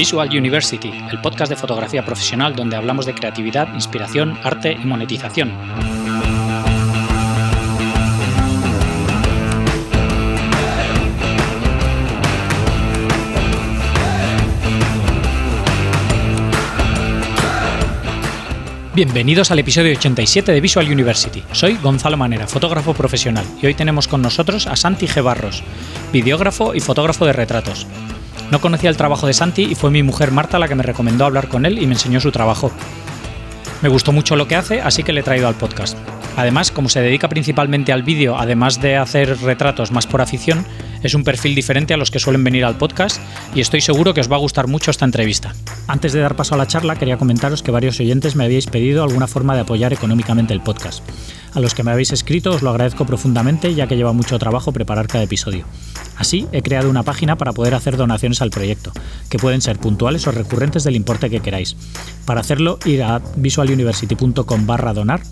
Visual University, el podcast de fotografía profesional donde hablamos de creatividad, inspiración, arte y monetización. Bienvenidos al episodio 87 de Visual University. Soy Gonzalo Manera, fotógrafo profesional, y hoy tenemos con nosotros a Santi G. Barros, videógrafo y fotógrafo de retratos. No conocía el trabajo de Santi y fue mi mujer Marta la que me recomendó hablar con él y me enseñó su trabajo. Me gustó mucho lo que hace, así que le he traído al podcast. Además, como se dedica principalmente al vídeo, además de hacer retratos más por afición, es un perfil diferente a los que suelen venir al podcast y estoy seguro que os va a gustar mucho esta entrevista. Antes de dar paso a la charla, quería comentaros que varios oyentes me habíais pedido alguna forma de apoyar económicamente el podcast. A los que me habéis escrito os lo agradezco profundamente ya que lleva mucho trabajo preparar cada episodio. Así, he creado una página para poder hacer donaciones al proyecto, que pueden ser puntuales o recurrentes del importe que queráis. Para hacerlo, ir a visualuniversity.com barra donar,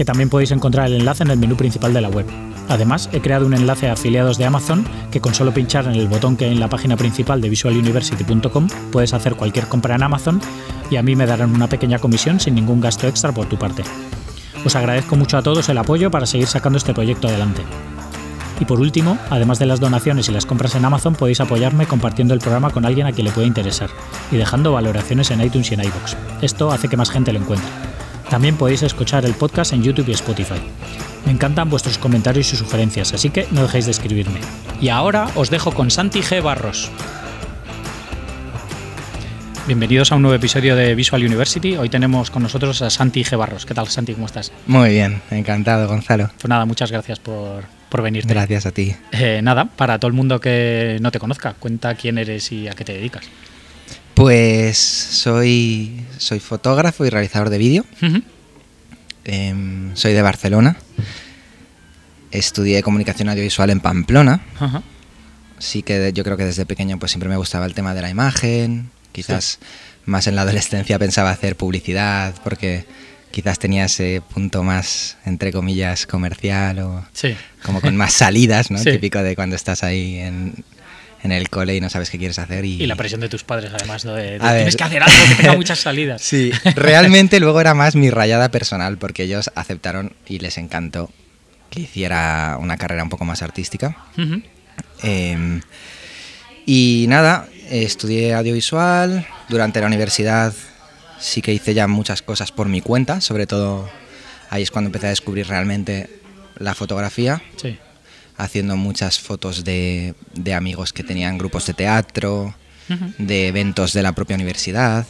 que también podéis encontrar el enlace en el menú principal de la web. Además, he creado un enlace a afiliados de Amazon que con solo pinchar en el botón que hay en la página principal de visualuniversity.com puedes hacer cualquier compra en Amazon y a mí me darán una pequeña comisión sin ningún gasto extra por tu parte. Os agradezco mucho a todos el apoyo para seguir sacando este proyecto adelante. Y por último, además de las donaciones y las compras en Amazon, podéis apoyarme compartiendo el programa con alguien a quien le pueda interesar y dejando valoraciones en iTunes y en iBox. Esto hace que más gente lo encuentre. También podéis escuchar el podcast en YouTube y Spotify. Me encantan vuestros comentarios y sugerencias, así que no dejéis de escribirme. Y ahora os dejo con Santi G. Barros. Bienvenidos a un nuevo episodio de Visual University. Hoy tenemos con nosotros a Santi G. Barros. ¿Qué tal, Santi? ¿Cómo estás? Muy bien, encantado, Gonzalo. Pues nada, muchas gracias por, por venirte. Gracias a ti. Eh, nada, para todo el mundo que no te conozca, cuenta quién eres y a qué te dedicas. Pues soy, soy fotógrafo y realizador de vídeo. Em, soy de Barcelona. Estudié comunicación audiovisual en Pamplona. Sí que de- yo creo que desde pequeño pues siempre me gustaba el tema de la imagen. Quizás más en la adolescencia pensaba hacer publicidad porque quizás tenía ese punto más, entre comillas, comercial o Sí. como con más salidas, ¿no? Sí. Típico de cuando estás ahí en, en el cole y no sabes qué quieres hacer. Y, Y la presión de tus padres, además, ¿no? de, de ver. tienes que hacer algo que tenga muchas salidas. Sí, realmente luego era más mi rayada personal porque ellos aceptaron y les encantó que hiciera una carrera un poco más artística. Eh, y nada, estudié audiovisual. Durante la universidad sí que hice ya muchas cosas por mi cuenta, sobre todo ahí es cuando empecé a descubrir realmente la fotografía, Sí. Haciendo muchas fotos de, de amigos que tenían grupos de teatro, de eventos de la propia universidad,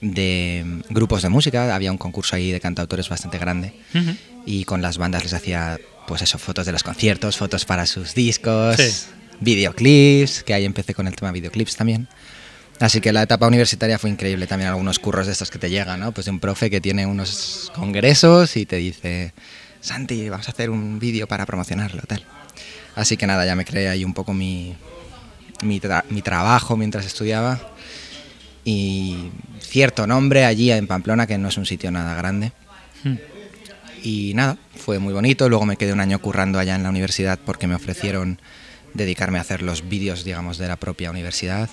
de grupos de música. Había un concurso ahí de cantautores bastante grande y con las bandas les hacía, pues eso, fotos de los conciertos, fotos para sus discos, Sí. videoclips, que ahí empecé con el tema videoclips también. Así que la etapa universitaria fue increíble, también algunos curros de estos que te llegan, ¿no? Pues de un profe que tiene unos congresos y te dice, Santi, vamos a hacer un vídeo para promocionarlo, tal. Así que nada, ya me creé ahí un poco mi, mi, tra- mi trabajo mientras estudiaba y cierto nombre allí en Pamplona, que no es un sitio nada grande. Mm. Y nada, fue muy bonito. Luego me quedé un año currando allá en la universidad porque me ofrecieron dedicarme a hacer los vídeos, digamos, de la propia universidad.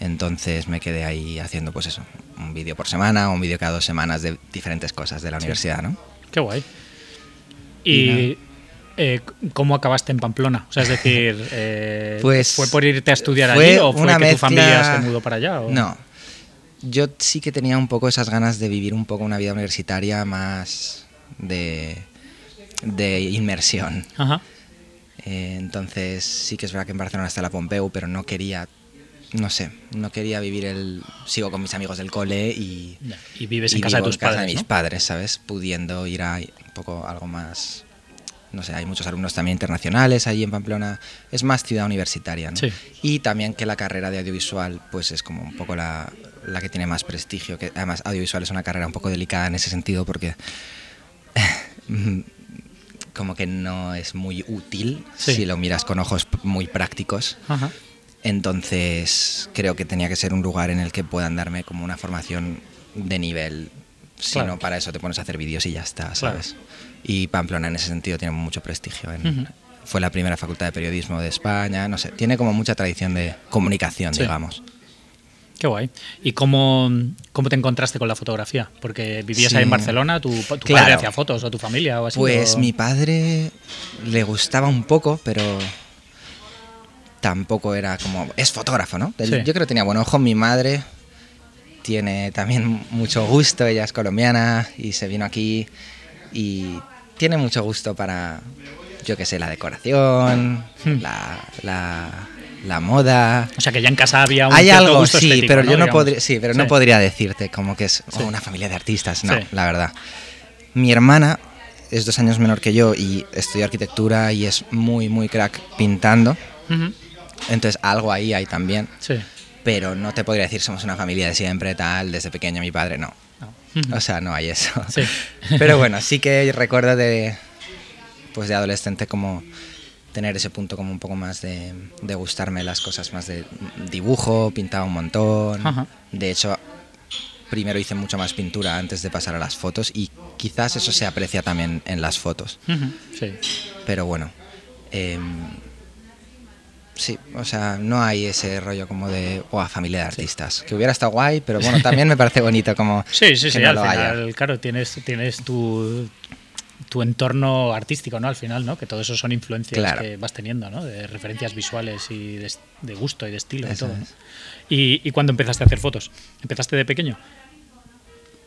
Entonces me quedé ahí haciendo, pues eso, un vídeo por semana o un vídeo cada dos semanas de diferentes cosas de la universidad, ¿no? Qué guay. Y ¿Y eh, cómo acabaste en Pamplona? O sea, es decir, eh, Pues, ¿fue por irte a estudiar allí o fue una que tu mezcla- familia se mudó para allá? o- No. Yo sí que tenía un poco esas ganas de vivir un poco una vida universitaria más de, de inmersión. Ajá. Eh, entonces sí que es verdad que en Barcelona está la Pompeu, pero no quería, no sé, no quería vivir el... Sigo con mis amigos del cole y... Y vives y en casa de tus en casa padres, de mis ¿no? padres, ¿sabes? Pudiendo ir a un poco algo más... No sé, hay muchos alumnos también internacionales allí en Pamplona. Es más ciudad universitaria, ¿no? Sí. Y también que la carrera de audiovisual pues es como un poco la, la que tiene más prestigio. Que además audiovisual es una carrera un poco delicada en ese sentido porque como que no es muy útil Sí. si lo miras con ojos muy prácticos. Ajá. Entonces creo que tenía que ser un lugar en el que puedan darme como una formación de nivel. Si Claro. no, para eso te pones a hacer vídeos y ya está, Claro. Y Pamplona en ese sentido tiene mucho prestigio. en-. Fue la primera facultad de periodismo de España, no sé, tiene como mucha tradición de comunicación, Sí. digamos. Qué guay. ¿Y cómo, cómo te encontraste con la fotografía? Porque vivías Sí. ahí en Barcelona, tu, tu Claro. padre hacía fotos o tu familia o así. Pues o- mi padre le gustaba un poco, pero tampoco era como... Es fotógrafo, ¿no? Sí. Yo creo que tenía buen ojo. Mi madre tiene también mucho gusto, ella es colombiana y se vino aquí y tiene mucho gusto para, yo qué sé, la decoración, Hmm. la, la, la moda. O sea que ya en casa había un Hay cierto algo, gusto sí, estético, pero yo no podría, sí, pero no podría decirte como que es oh, Sí. una familia de artistas, no, Sí. la verdad. Mi hermana es dos años menor que yo y estudió arquitectura y es muy, muy crack pintando. Entonces algo ahí hay también, Sí. pero no te podría decir somos una familia de siempre, tal, desde pequeño mi padre, no. O sea, no hay eso. Sí. Pero bueno, sí que recuerdo de, pues de adolescente como tener ese punto como un poco más de, de gustarme las cosas más de dibujo, pintaba un montón. Ajá. De hecho, primero hice mucho más pintura antes de pasar a las fotos y quizás eso se aprecia también en las fotos. Sí. Pero bueno, em, sí, o sea, no hay ese rollo como de, "Buah, familia de artistas. Que hubiera estado guay, pero bueno, también me parece bonito como Sí, sí, que sí, no al lo final, haya. claro, tienes, tienes tu, tu entorno artístico, ¿no? Al final, ¿no? Que todo eso son influencias Claro. que vas teniendo, ¿no? De referencias visuales y de, de gusto y de estilo y todo. ¿no? es. ¿Y, ¿Y cuándo empezaste a hacer fotos? ¿Empezaste de pequeño?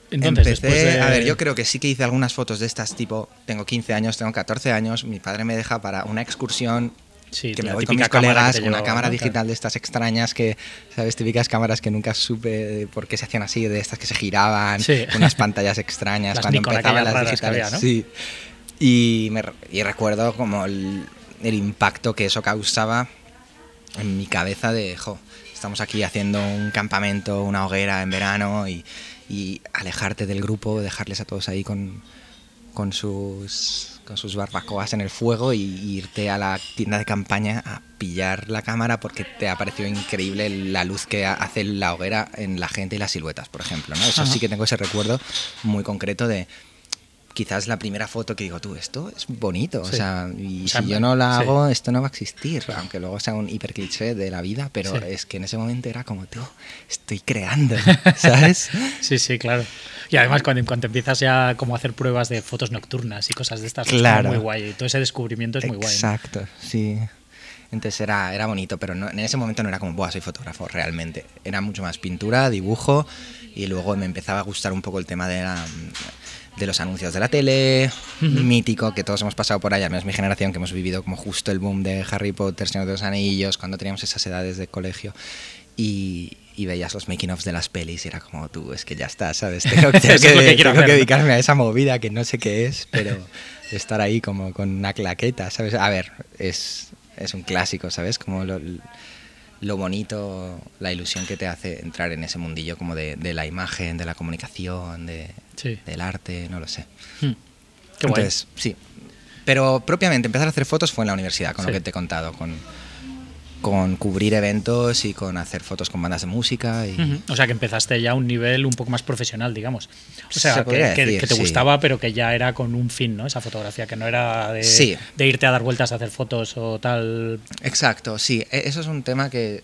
Entonces, Empecé, de- a ver, yo creo que sí que hice algunas fotos de estas, tipo, tengo 15 años, tengo 14 años, mi padre me deja para una excursión Sí, que me voy con mis colegas, una cámara digital de estas extrañas que, ¿sabes? Típicas cámaras que nunca supe por qué se hacían así, de estas que se giraban, Sí. unas pantallas extrañas Las cuando Nikon empezaban las digitales. había, ¿no? Sí. Y, me, y recuerdo como el, el impacto que eso causaba en mi cabeza de, jo, estamos aquí haciendo un campamento, una hoguera en verano y, y alejarte del grupo, dejarles a todos ahí con, con sus, con sus barbacoas en el fuego y, irte a la tienda de campaña a pillar la cámara porque te ha parecido increíble la luz que ha- hace la hoguera en la gente y las siluetas, por ejemplo. ¿no? Eso Ajá. sí que tengo ese recuerdo muy concreto de quizás la primera foto que digo, tú, esto es bonito, Sí. o sea, y O sea, si yo no la sí. hago, esto no va a existir, aunque luego sea un hiper cliché de la vida, pero Sí. es que en ese momento era como, tú, estoy creando, ¿sabes? Sí, sí, claro. Y además cuando, cuando empiezas ya como a hacer pruebas de fotos nocturnas y cosas de estas, es Claro. muy guay. Y todo ese descubrimiento es muy guay. ¿no? Exacto, sí. Entonces era, era bonito, pero no- en ese momento no era como, Buah, soy fotógrafo, realmente. Era mucho más pintura, dibujo, y luego me empezaba a gustar un poco el tema de, la- de los anuncios de la tele, mítico, que todos hemos pasado por ahí, al menos mi generación, que hemos vivido como justo el boom de Harry Potter, Señor de los Anillos, cuando teníamos esas edades de colegio. Y, y veías los making ofs de las pelis y era como tú, es que ya está, ¿sabes? Tengo, tengo es que, que tengo que hacer, ¿no? dedicarme a esa movida que no sé qué es, pero estar ahí como con una claqueta, ¿sabes? A ver, es, es un clásico, ¿sabes? Como lo, lo bonito, la ilusión que te hace entrar en ese mundillo como de, de la imagen, de la comunicación, de, Sí. del arte, no lo sé. Hmm. Qué guay. Entonces, sí. Pero propiamente empezar a hacer fotos fue en la universidad, con Sí. lo que te he contado, con, con cubrir eventos y con hacer fotos con bandas de música. Y. O sea que empezaste ya a un nivel un poco más profesional, digamos. O sea, Se que, te sí. gustaba, pero que ya era con un fin, ¿no? Esa fotografía, que no era de, Sí. de irte a dar vueltas a hacer fotos o tal. Exacto, sí. E- Eso es un tema que,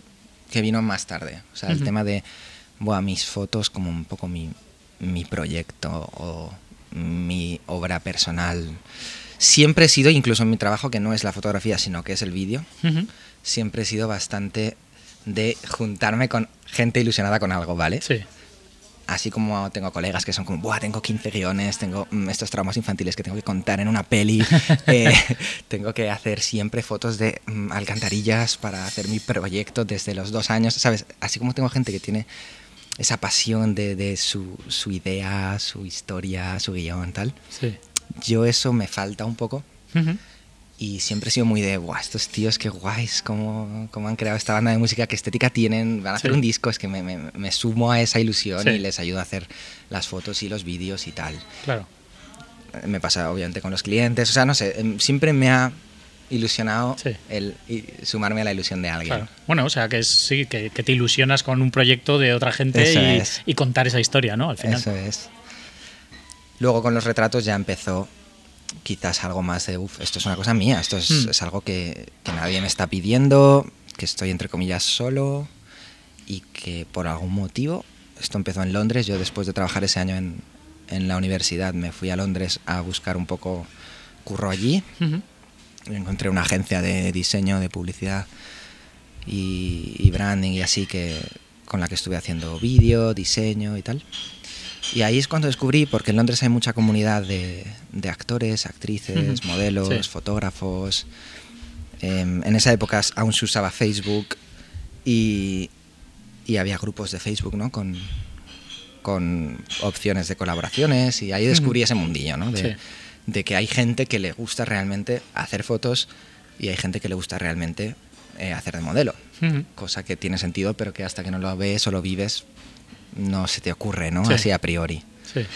que vino más tarde. O sea, el tema de buah, mis fotos como un poco mi, mi proyecto o mi obra personal. Siempre he sido, incluso en mi trabajo, que no es la fotografía, sino que es el vídeo. Siempre he sido bastante de juntarme con gente ilusionada con algo, ¿vale? Sí. Así como tengo colegas que son como, Buah, tengo 15 guiones, tengo mm, estos traumas infantiles que tengo que contar en una peli, eh, tengo que hacer siempre fotos de mm, alcantarillas para hacer mi proyecto desde los dos años, ¿sabes? Así como tengo gente que tiene esa pasión de, de su, su idea, su historia, su guion, tal, Sí. yo eso me falta un poco Ujú. Y siempre he sido muy de, guau, estos tíos qué guays, cómo, cómo han creado esta banda de música, qué estética tienen, van a hacer Sí. un disco, es que me, me- me sumo a esa ilusión Sí. y les ayudo a hacer las fotos y los vídeos y tal. Claro. Me pasa obviamente con los clientes, o sea, no sé, em, siempre me ha ilusionado Sí. el y sumarme a la ilusión de alguien. Claro. Bueno, o sea que es- sí, que, que te ilusionas con un proyecto de otra gente y, es. y contar esa historia, ¿no? Al final. Eso es. Luego con los retratos ya empezó quizás algo más de, uff, esto es una cosa mía, esto es, Hmm. es algo que, que nadie me está pidiendo, que estoy entre comillas solo, y que por algún motivo, esto empezó en Londres, yo después de trabajar ese año en, en la universidad me fui a Londres a buscar un poco curro allí. Encontré una agencia de diseño, de publicidad y, y branding y así que con la que estuve haciendo vídeo, diseño y tal. Y ahí es cuando descubrí, porque en Londres hay mucha comunidad de, de actores, actrices, modelos, Sí. fotógrafos. Em, en esa época aún se usaba Facebook y, y había grupos de Facebook, ¿no? Con, con opciones de colaboraciones y ahí descubrí ese mundillo, ¿no? De, Sí. de que hay gente que le gusta realmente hacer fotos y hay gente que le gusta realmente eh, hacer de modelo. Cosa que tiene sentido, pero que hasta que no lo ves o lo vives, no se te ocurre, ¿no? Sí. Así a priori. Sí.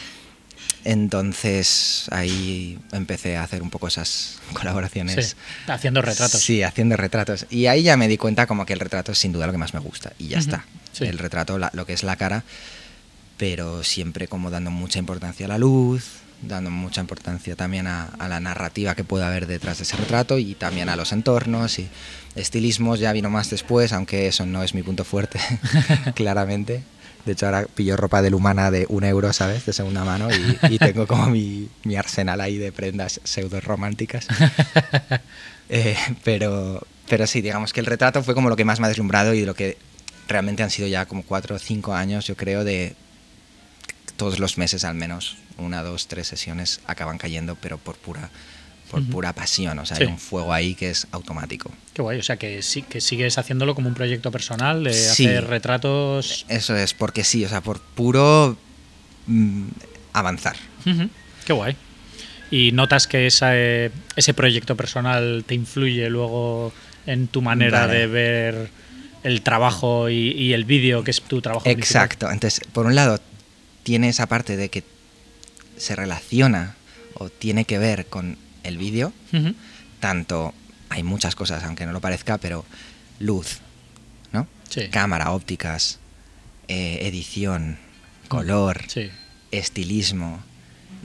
Entonces ahí empecé a hacer un poco esas colaboraciones. Sí. Haciendo retratos. Sí, haciendo retratos. Y ahí ya me di cuenta como que el retrato es sin duda lo que más me gusta. Y ya está. Sí. El retrato, la- lo que es la cara, pero siempre como dando mucha importancia a la luz, dando mucha importancia también a, a la narrativa que pueda haber detrás de ese retrato y también a los entornos y estilismos ya vino más después, aunque eso no es mi punto fuerte, claramente. De hecho, ahora pillo ropa del humana de un euro, ¿sabes? De segunda mano y, y tengo como mi, mi arsenal ahí de prendas pseudo románticas. Eh, pero, pero sí, digamos que el retrato fue como lo que más me ha deslumbrado y lo que realmente han sido ya como cuatro o cinco años, yo creo, de todos los meses al menos, una, dos, tres sesiones acaban cayendo, pero por pura, por pura pasión. O sea, Sí. hay un fuego ahí que es automático. Qué guay, o sea que sí que sigues haciéndolo como un proyecto personal, de Sí. hacer retratos. Eso es, porque sí, o sea, por puro mm, avanzar. Qué guay. ¿Y notas que esa, eh, ese proyecto personal te influye luego en tu manera Vale. de ver el trabajo y, y el vídeo, que es tu trabajo principal? Exacto. Entonces, por un lado, tiene esa parte de que se relaciona o tiene que ver con el vídeo, tanto hay muchas cosas, aunque no lo parezca, pero luz, ¿no? Sí. Cámara, ópticas, eh, edición, color, Sí. estilismo,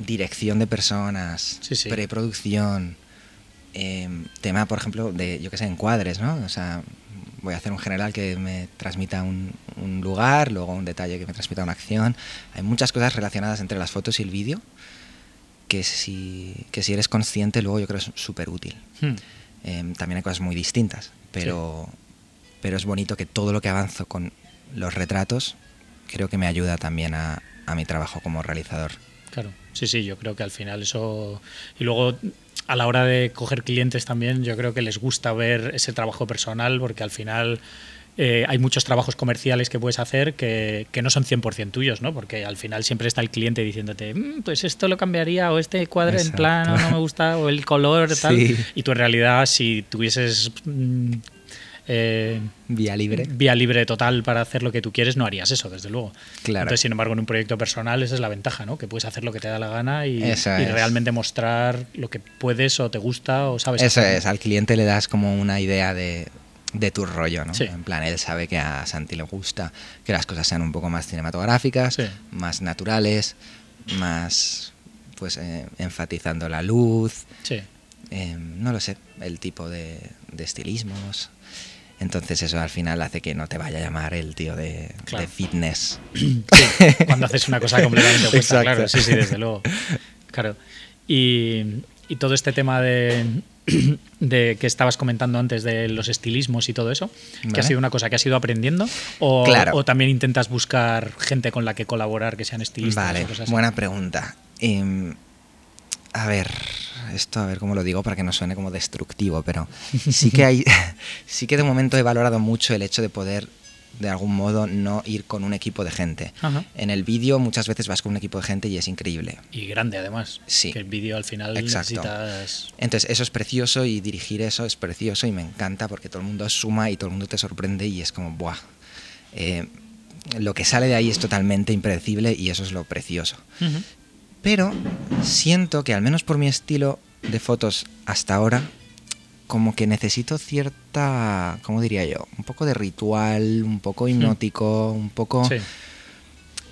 dirección de personas, Sí, preproducción, em, tema, por ejemplo, de, yo qué sé, encuadres, ¿no? O sea, voy a hacer un general que me transmita un, un lugar, luego un detalle que me transmita una acción. Hay muchas cosas relacionadas entre las fotos y el vídeo que si, que si eres consciente luego yo creo que es súper útil. Hmm. Em, también hay cosas muy distintas, pero, pero es bonito que todo lo que avanzo con los retratos creo que me ayuda también a, a mi trabajo como realizador. Claro, sí, sí, yo creo que al final eso... Y luego a la hora de coger clientes también, yo creo que les gusta ver ese trabajo personal porque al final eh, hay muchos trabajos comerciales que puedes hacer que, que no son 100% tuyos, ¿no? Porque al final siempre está el cliente diciéndote, "Mm, pues esto lo cambiaría o este cuadro en Exacto. plano no me gusta o el color tal. Sí. Y tú en realidad si tuvieses... mm, eh, Vía libre. vía libre total para hacer lo que tú quieres, no harías eso, desde luego. Claro. Entonces, sin embargo, en un proyecto personal esa es la ventaja, ¿no? Que puedes hacer lo que te da la gana y, realmente mostrar lo que puedes o te gusta o sabes. Eso es, al cliente le das como una idea de, de tu rollo, ¿no? Sí. En plan, él sabe que a Santi le gusta que las cosas sean un poco más cinematográficas, Sí. más naturales, más pues eh, enfatizando la luz, Sí. eh, no lo sé, el tipo de, de estilismos. Entonces eso al final hace que no te vaya a llamar el tío de, Claro. de fitness. Sí, cuando haces una cosa completamente opuesta, Exacto. claro, sí, sí, desde luego. Claro. Y, y todo este tema de, de que estabas comentando antes de los estilismos y todo eso, que ha sido una cosa que has ido aprendiendo o, Claro. o también intentas buscar gente con la que colaborar que sean estilistas Vale, o cosas así? buena pregunta. Em, a ver, esto a ver cómo lo digo para que no suene como destructivo, pero sí que hay, sí que de momento he valorado mucho el hecho de poder de algún modo no ir con un equipo de gente. Ajá. En el vídeo muchas veces vas con un equipo de gente y es increíble. Y grande además. Sí. Que el vídeo al final Exacto. necesitas... Entonces eso es precioso y dirigir eso es precioso y me encanta porque todo el mundo suma y todo el mundo te sorprende y es como, ¡buah! Eh, lo que sale de ahí es totalmente impredecible y eso es lo precioso. Pero siento que al menos por mi estilo de fotos hasta ahora, como que necesito cierta, ¿cómo diría yo? Un poco de ritual, un poco hipnótico, un poco Sí,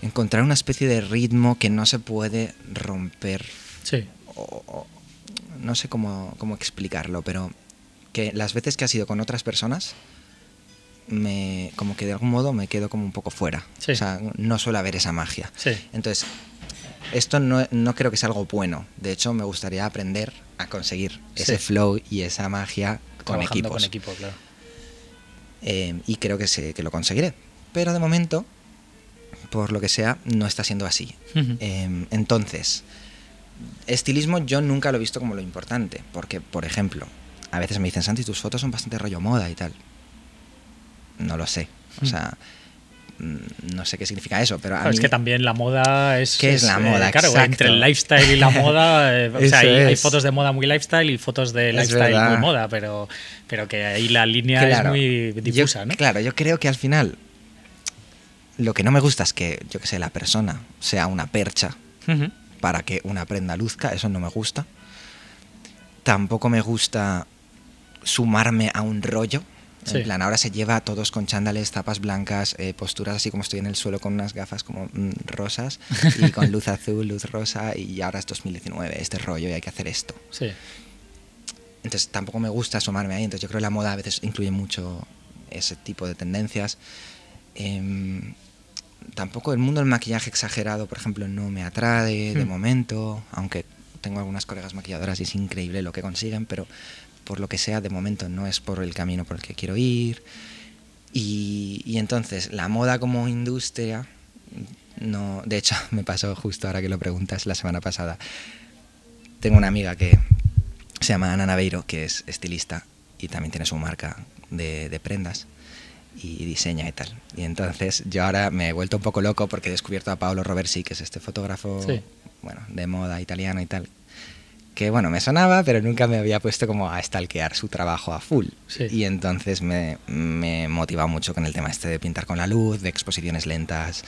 encontrar una especie de ritmo que no se puede romper. sí. o- o- no sé cómo, cómo explicarlo, pero que las veces que has ido con otras personas me, como que de algún modo me quedo como un poco fuera. Sí. O sea, no suele haber esa magia. Sí. Entonces, esto no, no creo que sea algo bueno. De hecho, me gustaría aprender a conseguir ese flow y esa magia con Trabajando equipos. con equipo, claro. Eh, y creo que, se, que lo conseguiré. Pero de momento, por lo que sea, no está siendo así. Eh, entonces, estilismo yo nunca lo he visto como lo importante. Porque, por ejemplo, a veces me dicen, Santi, tus fotos son bastante rollo moda y tal. No lo sé. O sea, no sé qué significa eso, pero a Claro, mí... es que también la moda es. ¿Qué es la eh, moda? claro, Exacto. entre el lifestyle y la moda. eh, o sea, hay, fotos de moda muy lifestyle y fotos de Es lifestyle muy moda, pero, pero que ahí la línea Claro, es muy yo- difusa, ¿no? Claro, yo creo que al final lo que no me gusta es que, yo que sé, la persona sea una percha para que una prenda luzca, eso no me gusta. Tampoco me gusta sumarme a un rollo. Sí. En plan, ahora se lleva a todos con chándales, tapas blancas, eh, posturas así como estoy en el suelo con unas gafas como mm, rosas y con luz azul, luz rosa y ahora es 2019, este rollo y hay que hacer esto. Sí. Entonces tampoco me gusta asomarme ahí. Entonces yo creo que la moda a veces incluye mucho ese tipo de tendencias. Em, tampoco el mundo del maquillaje exagerado, por ejemplo, no me atrae de Hmm. momento, aunque tengo algunas colegas maquilladoras y es increíble lo que consiguen, pero por lo que sea, de momento no es por el camino por el que quiero ir. Y, y entonces, la moda como industria, no, de hecho, me pasó justo ahora que lo preguntas la semana pasada. Tengo una amiga que se llama Ana Naveiro, que es estilista y también tiene su marca de, de prendas y diseña y tal. Y entonces yo ahora me he vuelto un poco loco porque he descubierto a Paolo Roversi, que es este fotógrafo Sí. bueno, de moda italiano y tal. Que bueno, me sonaba, pero nunca me había puesto como a stalkear su trabajo a full. Sí. Y entonces me, me motiva mucho con el tema este de pintar con la luz, de exposiciones lentas,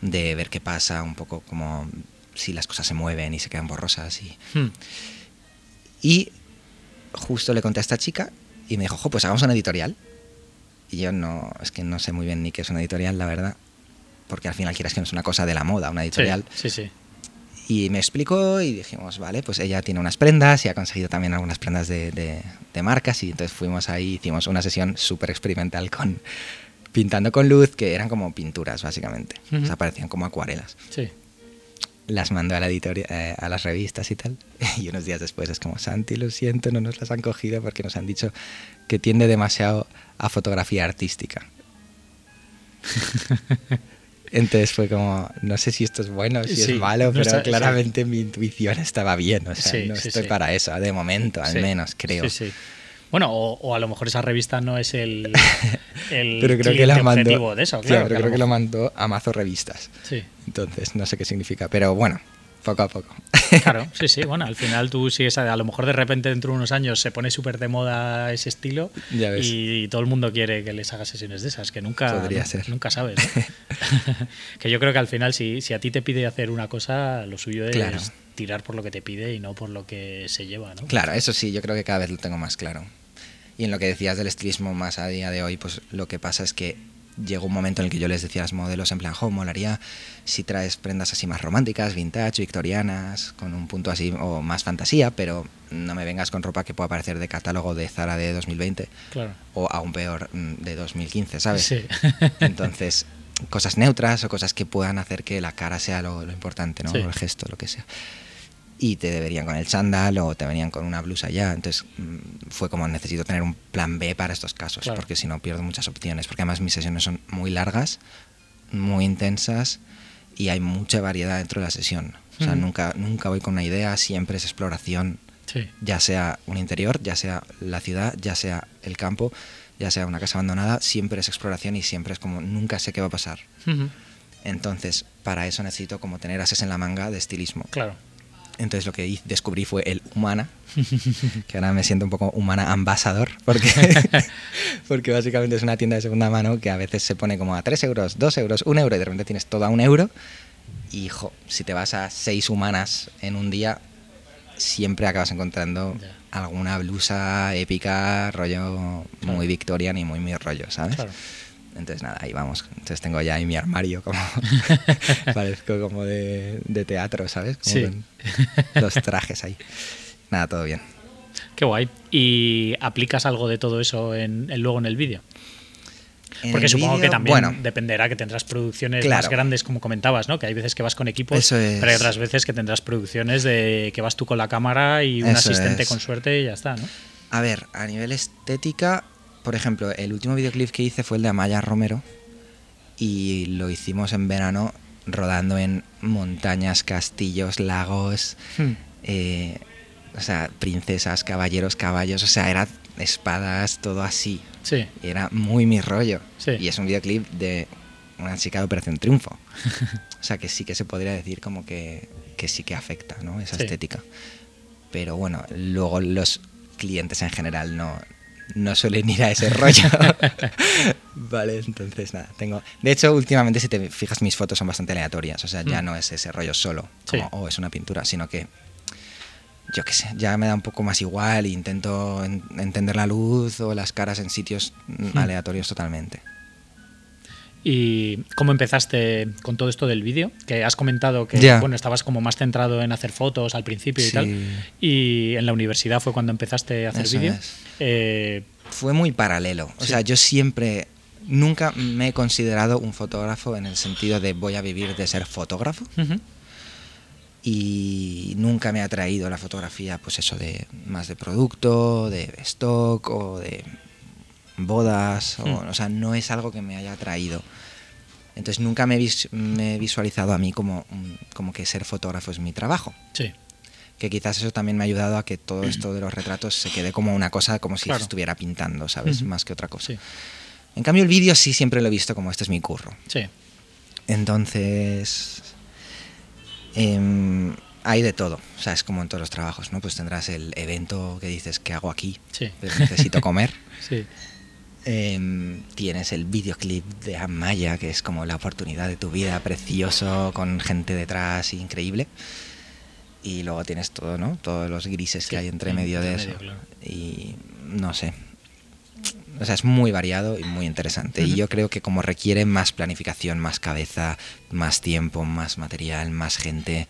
de ver qué pasa, un poco como si las cosas se mueven y se quedan borrosas y, Hmm. y justo le conté a esta chica y me dijo, jo, pues hagamos una editorial. Y yo no, es que no sé muy bien ni qué es una editorial, la verdad. Porque al final quieras que no es una cosa de la moda, una editorial. Sí, sí, sí. Y me explicó y dijimos, vale, pues ella tiene unas prendas y ha conseguido también algunas prendas de, de- de marcas. Y entonces fuimos ahí, hicimos una sesión súper experimental con pintando con luz, que eran como pinturas, básicamente. Ujú. O sea, parecían como acuarelas sí. las mandó a la editoria, eh, a las revistas y tal. Y unos días después es como, Santi, lo siento, no nos las han cogido porque nos han dicho que tiende demasiado a fotografía artística. Entonces fue como, no sé si esto es bueno, si Sí, es malo, no pero está- claramente mi intuición estaba bien. O sea, Sí, no estoy para eso, de momento, al menos, creo. Sí, sí. Bueno, o, o a lo mejor esa revista no es el, el Pero creo que la mandó. objetivo de eso, Sí, claro. pero creo que lo mandó a Mazo Revistas. Sí, Entonces, no sé qué significa, pero bueno, poco a poco. claro, sí, sí. Bueno, al final tú sigues, a, a lo mejor de repente dentro de unos años se pone súper de moda ese estilo Ya ves. y todo el mundo quiere que les hagas sesiones de esas, que nunca, Podría nu- ser. nunca sabes. ¿no? que yo creo que al final si, si a ti te pide hacer una cosa, lo suyo es Claro. tirar por lo que te pide y no por lo que se lleva, ¿no? Claro, eso sí, yo creo que cada vez lo tengo más claro. Y en lo que decías del estilismo más a día de hoy, pues lo que pasa es que llegó un momento en el que yo les decía a los modelos en plan, jo, molaría si traes prendas así más románticas, vintage, victorianas, con un punto así o más fantasía, pero no me vengas con ropa que pueda parecer de catálogo de Zara de 2020 Claro. o aún peor mm, de 2015, ¿sabes? Sí. Entonces, cosas neutras o cosas que puedan hacer que la cara sea lo, lo importante, ¿no? Sí. O el gesto, lo que sea. Y te verían con el chándal o te venían con una blusa ya. Entonces, mm, fue como necesito tener un plan B para estos casos, Claro. porque si no pierdo muchas opciones. Porque además mis sesiones son muy largas, muy intensas y hay mucha variedad dentro de la sesión. O sea, nunca, nunca voy con una idea, siempre es exploración Sí. ya sea un interior, ya sea la ciudad, ya sea el campo, ya sea una casa abandonada, siempre es exploración y siempre es como nunca sé qué va a pasar. Entonces, para eso necesito como tener ases en la manga de estilismo. Claro. Entonces lo que descubrí fue el Humana, que ahora me siento un poco Humana ambasador, porque, porque básicamente es una tienda de segunda mano que a veces se pone como a 3 euros, 2 euros, 1 euro y de repente tienes todo a 1 euro. Y jo, si te vas a 6 humanas en un día, siempre acabas encontrando alguna blusa épica, rollo Claro. muy victorian y muy mi rollo, ¿sabes? Claro. Entonces nada, ahí vamos. Entonces tengo ya ahí mi armario como parezco como de, de teatro, ¿sabes? Como Sí. con los trajes ahí. Nada, todo bien. Qué guay. ¿Y aplicas algo de todo eso en, en- luego en el vídeo? Porque supongo que también bueno. dependerá que tendrás producciones Claro. más grandes, como comentabas, ¿no? Que hay veces que vas con equipos, Eso es. pero hay otras veces que tendrás producciones de que vas tú con la cámara y un Eso asistente es. con suerte y ya está, ¿no? A ver, a nivel estética, por ejemplo, el último videoclip que hice fue el de Amaya Romero y lo hicimos en verano rodando en montañas, castillos, lagos, Hmm. eh, o sea, princesas, caballeros, caballos, o sea, eran espadas, todo así. Sí, Y era muy mi rollo. Sí. Y es un videoclip de una chica de Operación Triunfo. o sea, que sí que se podría decir como que, que sí que afecta, ¿no? Esa Sí. estética. Pero bueno, luego los clientes en general no, no suelen ir a ese rollo. vale, entonces nada, tengo... De hecho, últimamente si te fijas mis fotos son bastante aleatorias, o sea, ya Mm. no es ese rollo solo, Sí. como, oh, es una pintura, sino que, yo qué sé, ya me da un poco más igual e intento en- entender la luz o las caras en sitios Mm. aleatorios totalmente. ¿Y cómo empezaste con todo esto del vídeo? Que has comentado que bueno, estabas como más centrado en hacer fotos al principio y tal. Y en la universidad fue cuando empezaste a hacer vídeo. Eh, Fue muy paralelo. O Sí. sea, yo siempre, nunca me he considerado un fotógrafo en el sentido de voy a vivir de ser fotógrafo. y nunca me ha traído la fotografía, pues eso de más de producto, de stock o de bodas, o, Hmm. o sea, no es algo que me haya atraído. Entonces nunca me he, vis- me he visualizado a mí como, un- como que ser fotógrafo es mi trabajo. sí, Que quizás eso también me ha ayudado a que todo esto de los retratos se quede como una cosa, como si Claro. estuviera pintando, ¿sabes? Más que otra cosa. sí, En cambio el vídeo sí siempre lo he visto como este es mi curro. sí. Entonces, em, hay de todo. O sea, es como en todos los trabajos, ¿no? Pues tendrás el evento que dices, ¿qué hago aquí? Sí. Pues necesito comer. Sí, Em, tienes el videoclip de Amaya, que es como la oportunidad de tu vida, precioso, con gente detrás, increíble. Y luego tienes todo, ¿no? Todos los grises Sí, que hay entre en- medio de eso. claro. Y no sé. O sea, es muy variado y muy interesante. Y yo creo que como requiere más planificación, más cabeza, más tiempo, más material, más gente,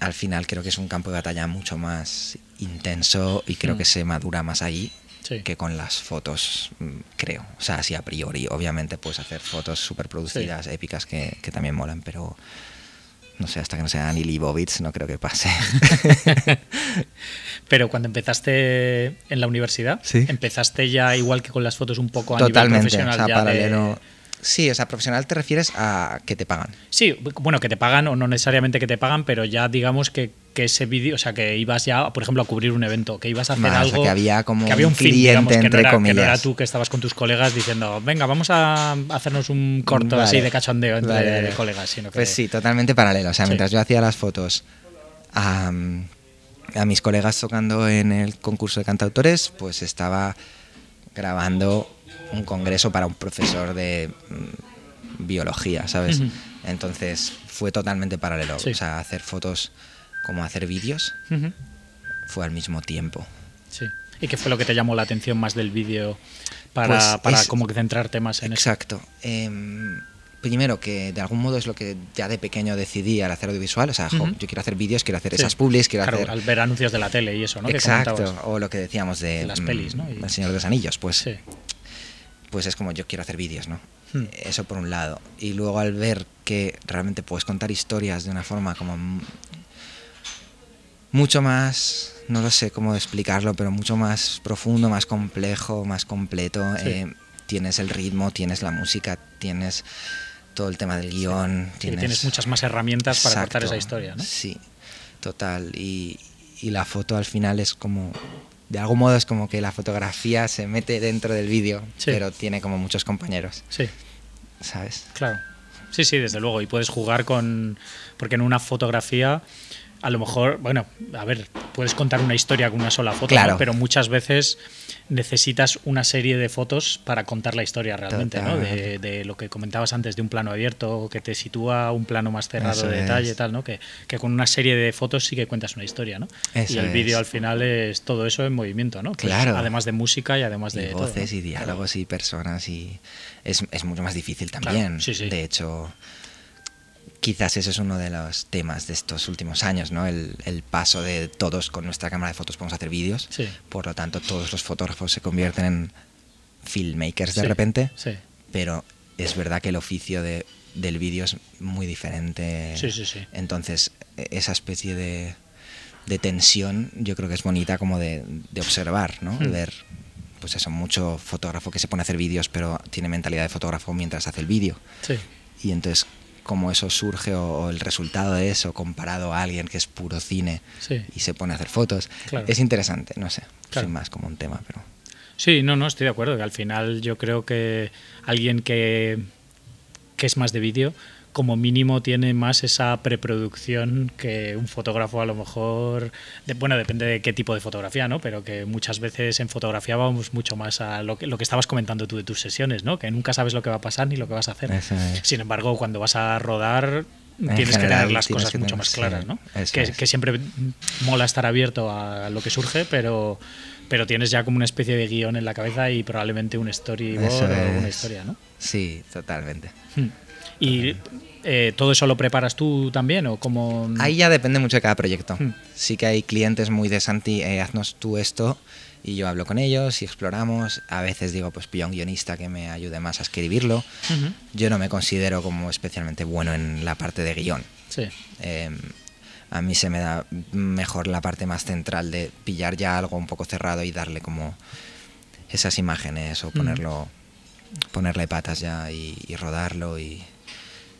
al final creo que es un campo de batalla mucho más intenso y creo que se madura más ahí sí. que con las fotos, mm, creo. O sea, así a priori, obviamente puedes hacer fotos súper producidas, épicas, que, que también molan, pero no sé, hasta que no sean Lee Bobitz no creo que pase. Pero cuando empezaste en la universidad, Sí. empezaste ya igual que con las fotos un poco a Totalmente, nivel profesional. o sea, ya de- paralelo. Sí, o sea, profesional te refieres a que te pagan. Sí, bueno, que te pagan o no necesariamente que te pagan, pero ya digamos que, que ese vídeo, o sea, que ibas ya, por ejemplo, a cubrir un evento, que ibas a hacer Vale, o sea, algo. que había como que había un un fin, cliente, que no, entre era, que no era comillas. tú que estabas con tus colegas diciendo, venga, vamos a hacernos un corto Vale. así de cachondeo entre Vale, vale. colegas. Sino que, Pues sí, totalmente paralelo. O sea, Sí. mientras yo hacía las fotos a, a mis colegas tocando en el concurso de cantautores, pues estaba grabando un congreso para un profesor de mm, biología, ¿sabes? Entonces fue totalmente paralelo. Sí. O sea, hacer fotos como hacer vídeos fue al mismo tiempo. sí. ¿Y qué fue lo que te llamó la atención más del vídeo para, Pues para es- como que centrarte más en eso? Exacto. Em, primero, que de algún modo es lo que ya de pequeño decidí al hacer audiovisual. O sea, Ujú. yo quiero hacer vídeos, quiero hacer Sí. esas publis, quiero Claro, hacer. al ver anuncios de la tele y eso, ¿no? Exacto. O lo que decíamos de, las mm, pelis, ¿no? Y- El Señor de los Anillos. Pues, Sí. pues es como yo quiero hacer vídeos, ¿no? Hmm. Eso por un lado. Y luego al ver que realmente puedes contar historias de una forma como mucho más, no lo sé cómo explicarlo, pero mucho más profundo, más complejo, más completo. Sí. eh, tienes el ritmo, tienes la música, tienes todo el tema del guion. Tienes, tienes muchas más herramientas para contar esa historia, ¿no? Sí, total. Y, y la foto al final es como, de algún modo es como que la fotografía se mete dentro del vídeo, Sí. pero tiene como muchos compañeros, Sí. ¿sabes? Claro. Sí, sí, desde luego. Y puedes jugar con. Porque en una fotografía, a lo mejor, bueno, a ver, puedes contar una historia con una sola foto, Claro. ¿no? pero muchas veces necesitas una serie de fotos para contar la historia realmente, ¿no? De, de lo que comentabas antes, de un plano abierto, que te sitúa un plano más cerrado Eso de detalle, es. tal, ¿no? Que, que con una serie de fotos sí que cuentas una historia, ¿no? Eso y el vídeo al final es todo eso en movimiento, ¿no? Pues Claro. además de música y además de y todo, voces ¿no? y diálogos y personas y es, es mucho más difícil también. sí, sí. De hecho, quizás ese es uno de los temas de estos últimos años, ¿no? El, el paso de todos con nuestra cámara de fotos podemos hacer vídeos. Sí. Por lo tanto, todos los fotógrafos se convierten en filmmakers de Sí, repente, Sí, pero es verdad que el oficio de, del vídeo es muy diferente. sí, sí. sí. Entonces, e- esa especie de, de tensión yo creo que es bonita como de, de observar, ¿no? Hmm. Ver, pues eso, mucho fotógrafo que se pone a hacer vídeos, pero tiene mentalidad de fotógrafo mientras hace el vídeo. Sí, Y entonces, cómo eso surge o, o el resultado de eso comparado a alguien que es puro cine sí. y se pone a hacer fotos, Claro. es interesante, no sé, Claro. sin más como un tema, pero... Sí, no, no, estoy de acuerdo. Que al final yo creo que alguien que, que es más de vídeo, como mínimo tiene más esa preproducción que un fotógrafo a lo mejor, de- bueno, depende de qué tipo de fotografía, ¿no? Pero que muchas veces en fotografía vamos mucho más a lo que, lo que estabas comentando tú de tus sesiones, ¿no? Que nunca sabes lo que va a pasar ni lo que vas a hacer. Es. Sin embargo, cuando vas a rodar En tienes que tener las cosas mucho tener- más claras, ¿no? Que, es. que siempre mola estar abierto a lo que surge, pero, pero tienes ya como una especie de guion en la cabeza y probablemente un storyboard Eso o alguna es. historia, ¿no? Sí, totalmente. Hmm. ¿Y eh, todo eso lo preparas tú también o como Ahí ya depende mucho de cada proyecto. Hmm. Sí que hay clientes muy de Santi, eh, haznos tú esto, y yo hablo con ellos y exploramos. A veces digo, pues pilla un guionista que me ayude más a escribirlo. Yo no me considero como especialmente bueno en la parte de guion. Sí, Eh, a mí se me da mejor la parte más central de pillar ya algo un poco cerrado y darle como esas imágenes o ponerlo, ponerle patas ya y, y rodarlo y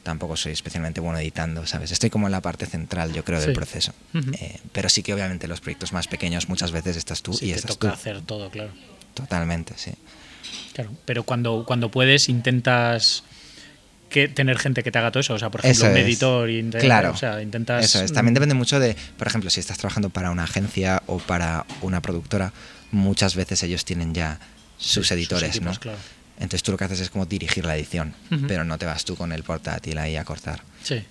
tampoco soy especialmente bueno editando, ¿sabes? Estoy como en la parte central, yo creo, del Sí. proceso. Eh, pero sí que obviamente los proyectos más pequeños muchas veces estás tú sí, y te estás toca tú. hacer todo, claro. Totalmente, sí. Claro, pero cuando, cuando puedes intentas que tener gente que te haga todo eso, o sea, por ejemplo, Eso un es. editor, Claro. o sea, intentas... Eso es. También depende mucho de, por ejemplo, si estás trabajando para una agencia o para una productora, muchas veces ellos tienen ya Sí, sus editores, equipos, ¿no? claro. Entonces tú lo que haces es como dirigir la edición, pero no te vas tú con el portátil ahí a cortar. Sí,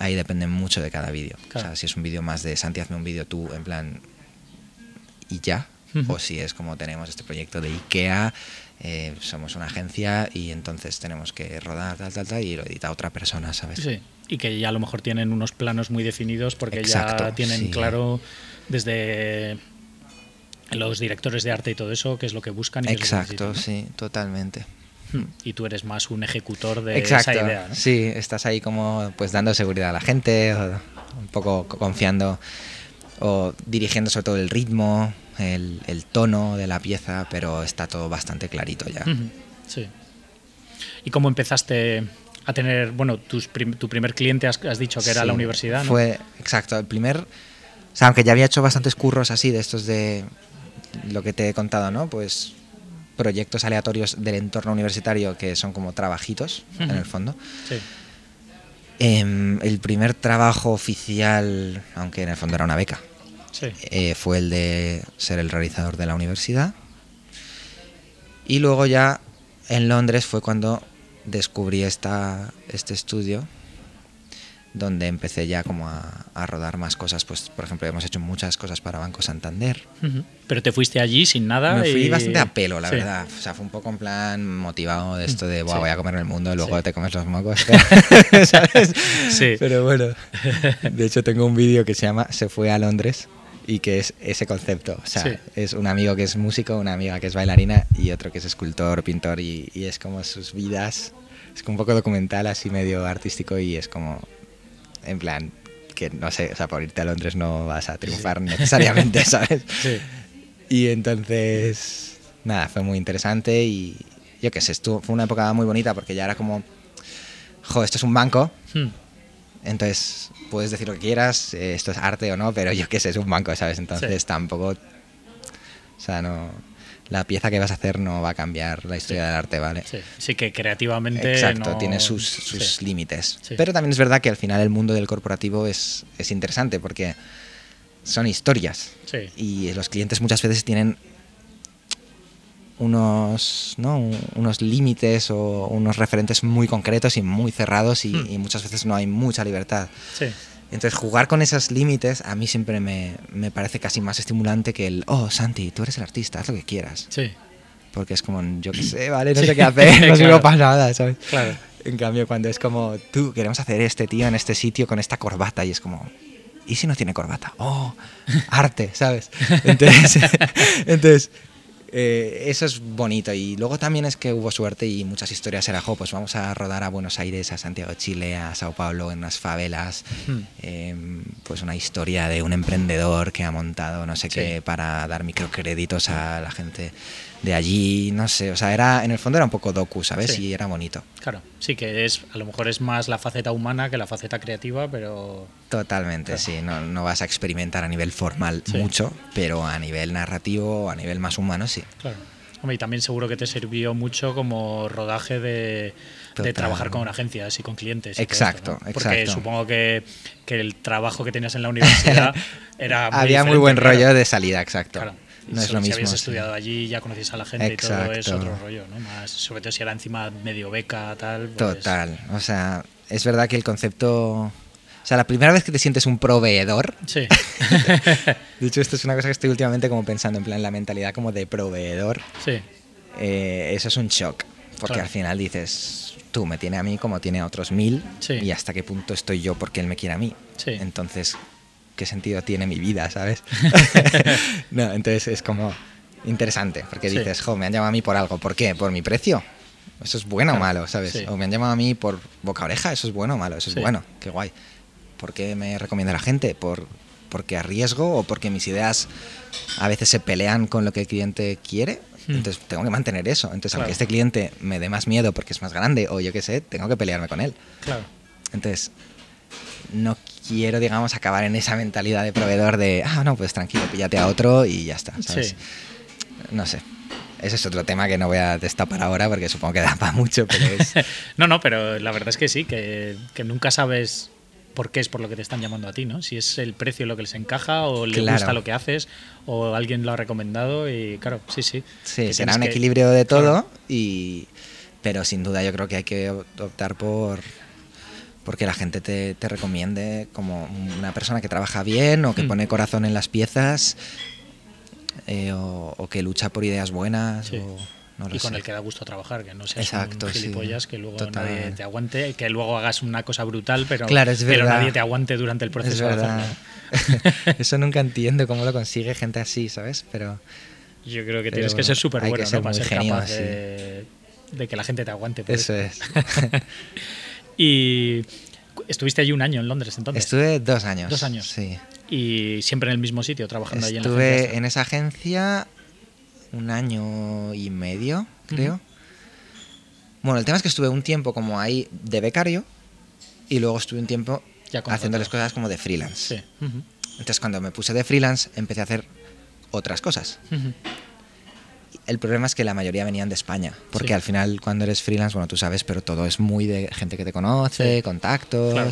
Ahí depende mucho de cada vídeo. Claro. O sea, si es un vídeo más de Santi, hazme un vídeo tú, en plan, y ya. O si es como tenemos este proyecto de IKEA, eh, somos una agencia y entonces tenemos que rodar tal, tal, tal, y lo edita otra persona, ¿sabes? sí. Y que ya a lo mejor tienen unos planos muy definidos porque Exacto, ya tienen sí. claro desde los directores de arte y todo eso qué es lo que buscan y que Exacto, sí, totalmente. ¿no? Y tú eres más un ejecutor de Exacto, esa idea, ¿no? sí, estás ahí como pues dando seguridad a la gente, o un poco co- confiando o dirigiendo sobre todo el ritmo, el, el tono de la pieza, pero está todo bastante clarito ya. Sí. ¿Y cómo empezaste a tener, bueno, tus prim- tu primer cliente has, has dicho que era la universidad, ¿no? Fue, exacto, el primer... O sea, aunque ya había hecho bastantes curros así, de estos de lo que te he contado, ¿no? Pues proyectos aleatorios del entorno universitario que son como trabajitos, en el fondo. Sí. Em, el primer trabajo oficial, aunque en el fondo era una beca, Sí. eh, fue el de ser el realizador de la universidad. Y luego ya en Londres fue cuando descubrí esta, este estudio donde empecé ya como a, a rodar más cosas. Pues, por ejemplo, hemos hecho muchas cosas para Banco Santander. Pero te fuiste allí sin nada. Me fui y- bastante a pelo, la Sí. verdad. O sea, fue un poco en plan motivado de esto de, "Buah, Sí. voy a comer el mundo y luego Sí. te comes los mocos. ¿Sabes? Sí. Pero bueno, de hecho tengo un vídeo que se llama Se fue a Londres y que es ese concepto. O sea, Sí. es un amigo que es músico, una amiga que es bailarina y otro que es escultor, pintor y, y es como sus vidas. Es como un poco documental, así medio artístico y es como, en plan, que no sé, o sea, por irte a Londres no vas a triunfar necesariamente, ¿sabes? Sí. Y entonces, nada, fue muy interesante y yo qué sé, estuvo, fue una época muy bonita porque ya era como, jo, esto es un banco, Hmm. entonces puedes decir lo que quieras, eh, esto es arte o no, pero yo qué sé, es un banco, ¿sabes? Entonces Sí. tampoco, o sea, no, la pieza que vas a hacer no va a cambiar la historia del arte, ¿vale? Sí. Sí, que creativamente. Exacto, no- tiene sus, sus Sí. límites. Pero también es verdad que al final el mundo del corporativo es, es interesante porque son historias. Sí. Y los clientes muchas veces tienen unos, ¿no? Un- unos límites o unos referentes muy concretos y muy cerrados y, Hmm. y muchas veces no hay mucha libertad. Sí. Entonces jugar con esos límites a mí siempre me, me parece casi más estimulante que el, oh Santi, tú eres el artista, haz lo que quieras. Sí. Porque es como, yo qué sé, vale, no Sí. sé qué hacer, no sirvo Claro. para nada, ¿sabes? Claro. En cambio, cuando es como, tú, queremos hacer este tío en este sitio con esta corbata y es como, ¿y si no tiene corbata? Oh, arte, ¿sabes? Entonces, entonces Eh, eso es bonito. Y luego también es que hubo suerte y muchas historias era, jo, pues vamos a rodar a Buenos Aires, a Santiago de Chile, a Sao Paulo, en unas favelas. Hmm. Eh, pues una historia de un emprendedor que ha montado no sé Sí. qué para dar microcréditos a la gente de allí. No sé, o sea, era en el fondo era un poco docu, ¿sabes? Sí. Y era bonito. Claro, sí que es, a lo mejor es más la faceta humana que la faceta creativa, pero Totalmente, Claro. sí. No, no vas a experimentar a nivel formal Sí. mucho, pero a nivel narrativo, a nivel más humano, sí. claro. Hombre, y también seguro que te sirvió mucho como rodaje de, de trabajar con agencias y con clientes. y Exacto, esto, ¿no? Porque exacto. supongo que, que el trabajo que tenías en la universidad era muy Había muy buen claro. rollo de salida, exacto. Claro. No es lo si mismo. habías sí. estudiado allí, ya conocías a la gente y todo es otro rollo, ¿no? Más, sobre todo si era encima medio beca, tal. pues- Total. O sea, es verdad que el concepto. O sea, la primera vez que te sientes un proveedor. Sí. De hecho, esto es una cosa que estoy últimamente como pensando, en plan, la mentalidad como de proveedor. sí. eh, eso es un shock. Porque Claro. al final dices, tú me tiene a mí como tiene a otros mil. Sí. Y hasta qué punto estoy yo porque él me quiere a mí. Sí. Entonces, ¿qué sentido tiene mi vida, sabes? no, entonces es como interesante, porque Sí. dices, jo, me han llamado a mí por algo. ¿Por qué? ¿Por mi precio? Eso es bueno o Claro, malo, ¿sabes? sí. O me han llamado a mí por boca oreja, eso es bueno o malo, eso Sí. es bueno, qué guay. ¿Por qué me recomienda la gente? ¿Por, ¿Porque arriesgo o porque mis ideas a veces se pelean con lo que el cliente quiere? Hmm. Entonces tengo que mantener eso. Entonces, Claro. aunque este cliente me dé más miedo porque es más grande o yo qué sé, tengo que pelearme con él. Claro. Entonces, no quiero, digamos, acabar en esa mentalidad de proveedor de, ah, no, pues tranquilo, píllate a otro y ya está, ¿sabes? Sí. No sé. Ese es otro tema que no voy a destapar ahora porque supongo que da para mucho, pero es... No, no, pero la verdad es que sí, que, que nunca sabes por qué es por lo que te están llamando a ti, ¿no? Si es el precio lo que les encaja o le Claro. gusta lo que haces o alguien lo ha recomendado y claro, sí, sí. Sí, será un que- equilibrio de todo, Claro. y pero sin duda yo creo que hay que optar por porque la gente te, te recomiende como una persona que trabaja bien o que Mm. pone corazón en las piezas eh, o, o que lucha por ideas buenas Sí. o no lo y con sé. el que da gusto trabajar, que no seas Exacto, un sí. gilipollas que luego Total. nadie te aguante, que luego hagas una cosa brutal, pero, Claro, es pero nadie te aguante durante el proceso Es verdad. Eso nunca entiendo cómo lo consigue gente así, ¿sabes? Pero Yo creo que tienes que ser súper bueno ¿no? para muy ser genio, capaz sí. de, de que la gente te aguante. por eso es. Y estuviste allí un año en Londres entonces. Estuve dos años. Dos años. Sí. Y siempre en el mismo sitio, trabajando allí en la Estuve en esa agencia un año y medio, creo. Bueno, el tema es que estuve un tiempo como ahí de becario y luego estuve un tiempo haciéndoles cosas como de freelance. Sí. Entonces cuando me puse de freelance empecé a hacer otras cosas. El problema es que la mayoría venían de España, porque Sí. al final cuando eres freelance, bueno, tú sabes, pero todo es muy de gente que te conoce, Sí. contactos. Claro.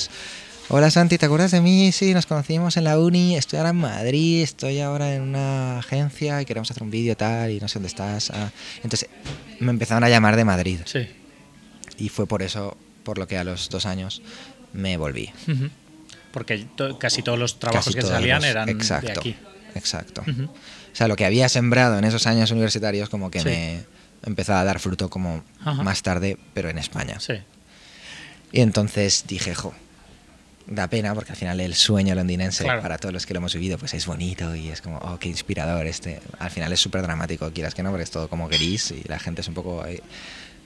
Hola Santi, ¿te acuerdas de mí? Sí, nos conocimos en la uni, estoy ahora en Madrid, estoy ahora en una agencia y queremos hacer un vídeo tal y no sé dónde estás. ah. Entonces me empezaron a llamar de Madrid Sí. y fue por eso, por lo que a los dos años me volví. Porque to- casi todos los trabajos Casi que salían los- eran exacto, de aquí. Exacto. Ujú. O sea, lo que había sembrado en esos años universitarios como que Sí. me empezó a dar fruto como Ajá. más tarde, pero en España. Sí. Y entonces dije, jo, da pena porque al final el sueño londinense, Claro. para todos los que lo hemos vivido, pues es bonito y es como, oh, qué inspirador. Este, al final es súper dramático, quieras que no, porque es todo como gris y la gente es un poco eh,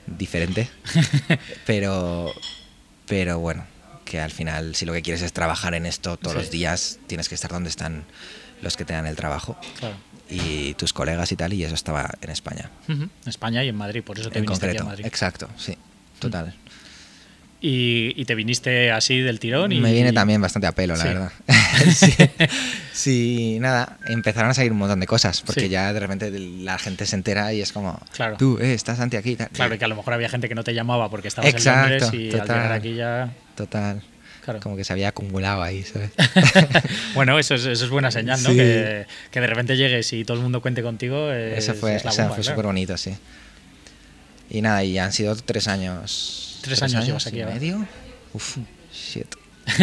diferente. pero, pero bueno, que al final si lo que quieres es trabajar en esto todos Sí. los días, tienes que estar donde están los que te dan el trabajo Claro. y tus colegas y tal, y eso estaba en España. Ujú. España y en Madrid, por eso te en viniste aquí a Madrid. exacto, sí, total. Y, y te viniste así del tirón y... Me viene también bastante a pelo, la Sí. verdad. sí. Sí, nada, empezaron a salir un montón de cosas, porque Sí. ya de repente la gente se entera y es como, Claro. tú, eh, estás Santi aquí. tal. Claro, y que a lo mejor había gente que no te llamaba porque estabas Exacto, en Londres y al total. llegar aquí ya... Total, Claro. como que se había acumulado ahí, ¿sabes? bueno, eso es, eso es buena señal, ¿no? Sí. Que, que de repente llegues y todo el mundo cuente contigo. es- Eso fue, es la o sea, bomba, fue claro. súper bonito, sí. Y nada, y han sido tres años. Tres años llevas aquí y medio? Uf, shit.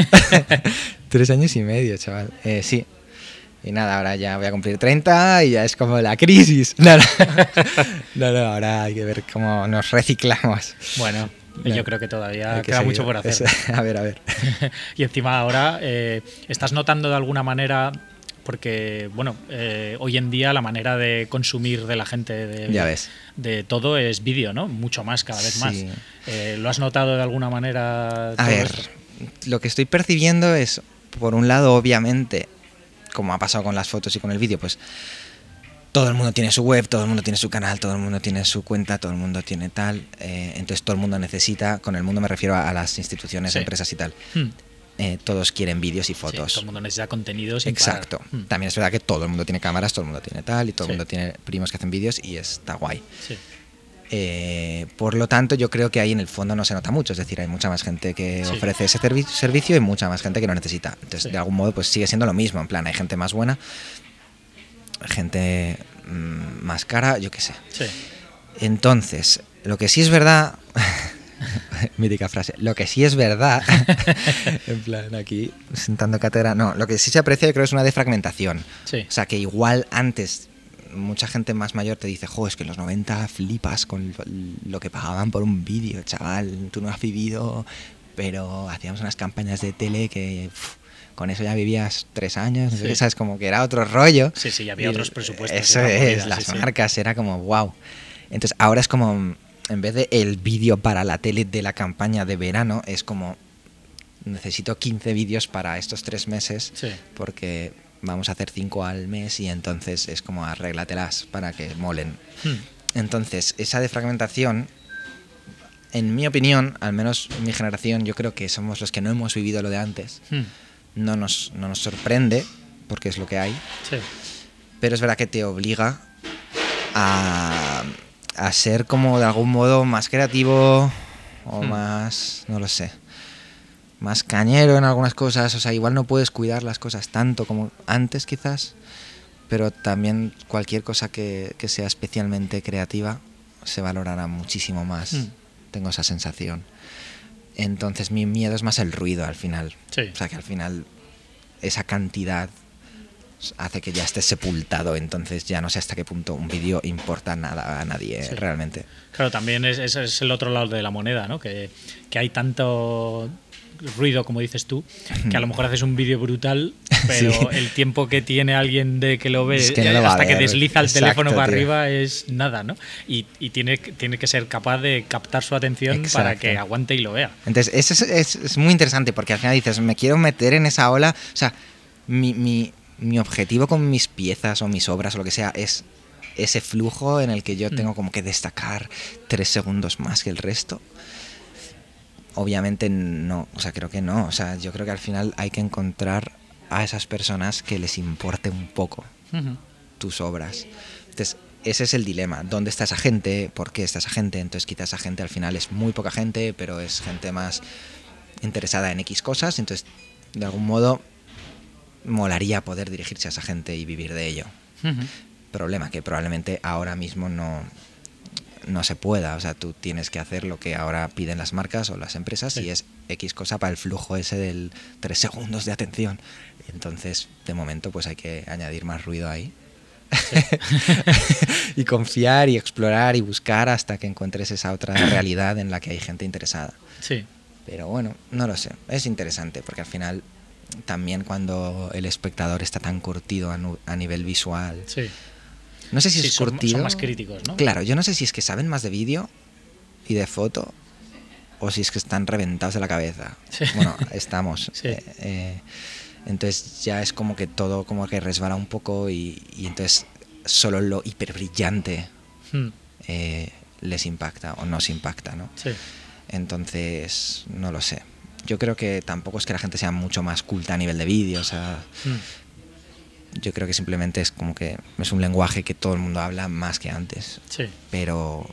tres años y medio, chaval. Eh, sí. Y nada, ahora ya voy a cumplir 30 y ya es como la crisis. No, no, no, no, ahora hay que ver cómo nos reciclamos. Bueno, Yo creo que todavía que queda seguir. mucho por hacer. Es- a ver, a ver. y encima ahora, eh, ¿estás notando de alguna manera, porque, bueno, eh, hoy en día la manera de consumir de la gente de, Ya ves. de todo es vídeo, ¿no? Mucho más, cada vez más. Eh, ¿Lo has notado de alguna manera? A ver, esto? lo que estoy percibiendo es, por un lado, obviamente, como ha pasado con las fotos y con el vídeo, pues todo el mundo tiene su web, todo el mundo tiene su canal, todo el mundo tiene su cuenta, todo el mundo tiene tal. eh, entonces todo el mundo necesita, con el mundo me refiero a, a las instituciones, Sí. empresas y tal. Hmm. eh, todos quieren vídeos y Sí, fotos. todo el mundo necesita contenido sin parar. Exacto. Hmm. También es verdad que todo el mundo tiene cámaras, todo el mundo tiene tal, y todo Sí. el mundo tiene primos que hacen vídeos y está guay. Sí. Eh, por lo tanto, yo creo que ahí en el fondo no se nota mucho. Es decir, hay mucha más gente que Sí. ofrece ese servi- servicio y mucha más gente que lo necesita. Entonces, Sí. de algún modo, pues sigue siendo lo mismo. En plan, hay gente más buena, gente mm, más cara, yo qué sé. Sí. Entonces, lo que sí es verdad. mítica frase. Lo que sí es verdad. en plan, aquí, sentando cátedra. No, lo que sí se aprecia, yo creo, es una defragmentación. Sí. O sea, que igual antes mucha gente más mayor te dice, jo, es que en los 90 flipas con lo que pagaban por un vídeo, chaval, tú no has vivido, pero hacíamos unas campañas de tele que con eso ya vivías tres años, Sí. ¿sabes? Como que era otro rollo. Sí, sí, y había otros presupuestos Eso la es, las sí, sí. marcas, era como, wow. Entonces ahora es como, en vez de el vídeo para la tele de la campaña de verano, es como, necesito 15 vídeos para estos tres meses porque vamos a hacer cinco al mes y entonces es como arréglatelas para que molen. Hmm. Entonces, esa defragmentación, en mi opinión, al menos mi generación, yo creo que somos los que no hemos vivido lo de antes. Hmm. No nos, no nos sorprende, porque es lo que hay, Sí. pero es verdad que te obliga a, a ser como de algún modo más creativo o Hmm. más, no lo sé, más cañero en algunas cosas. O sea, igual no puedes cuidar las cosas tanto como antes quizás, pero también cualquier cosa que, que sea especialmente creativa se valorará muchísimo más. Hmm. Tengo esa sensación. Entonces mi miedo es más el ruido al final. Sí. O sea, que al final esa cantidad hace que ya estés sepultado, entonces ya no sé hasta qué punto un vídeo importa nada a nadie Sí. realmente. Claro, también es, ese es el otro lado de la moneda, ¿no? Que, que hay tanto ruido, como dices tú, que a lo mejor haces un vídeo brutal, pero Sí. el tiempo que tiene alguien de que lo ve Es que no lo hasta que desliza el Exacto, teléfono para tío. arriba es nada, ¿no? Y, y tiene, tiene que ser capaz de captar su atención para Exacto. que aguante y lo vea. Entonces, eso es, es- es muy interesante porque al final dices, me quiero meter en esa ola. O sea, mi, mi- mi objetivo con mis piezas o mis obras o lo que sea es ese flujo en el que yo Mm. tengo como que destacar tres segundos más que el resto. Obviamente no, o sea, creo que no. O sea, yo creo que al final hay que encontrar a esas personas que les importe un poco tus obras. Entonces, ese es el dilema. ¿Dónde está esa gente? ¿Por qué está esa gente? Entonces, quizás esa gente al final es muy poca gente, pero es gente más interesada en X cosas. Entonces, de algún modo, molaría poder dirigirse a esa gente y vivir de ello. Problema que probablemente ahora mismo no, no se pueda. O sea, tú tienes que hacer lo que ahora piden las marcas o las empresas Sí. y es X cosa para el flujo ese del 3 segundos de atención. Entonces, de momento, pues hay que añadir más ruido ahí. y confiar y explorar y buscar hasta que encuentres esa otra realidad en la que hay gente interesada. Sí. Pero bueno, no lo sé. Es interesante porque al final también cuando el espectador está tan curtido a, a nivel visual. Sí. No sé si Sí, es son- curtido. son más críticos, ¿no? Claro, yo no sé si es que saben más de vídeo y de foto o si es que están reventados de la cabeza. Sí. Bueno, estamos. Sí. Eh, eh, entonces ya es como que todo como que resbala un poco y, y entonces solo lo hiperbrillante Hmm. eh, les impacta o nos impacta, ¿no? Sí. Entonces, no lo sé. Yo creo que tampoco es que la gente sea mucho más culta a nivel de vídeo, o sea, Hmm. Yo creo que simplemente es como que es un lenguaje que todo el mundo habla más que antes, Sí. pero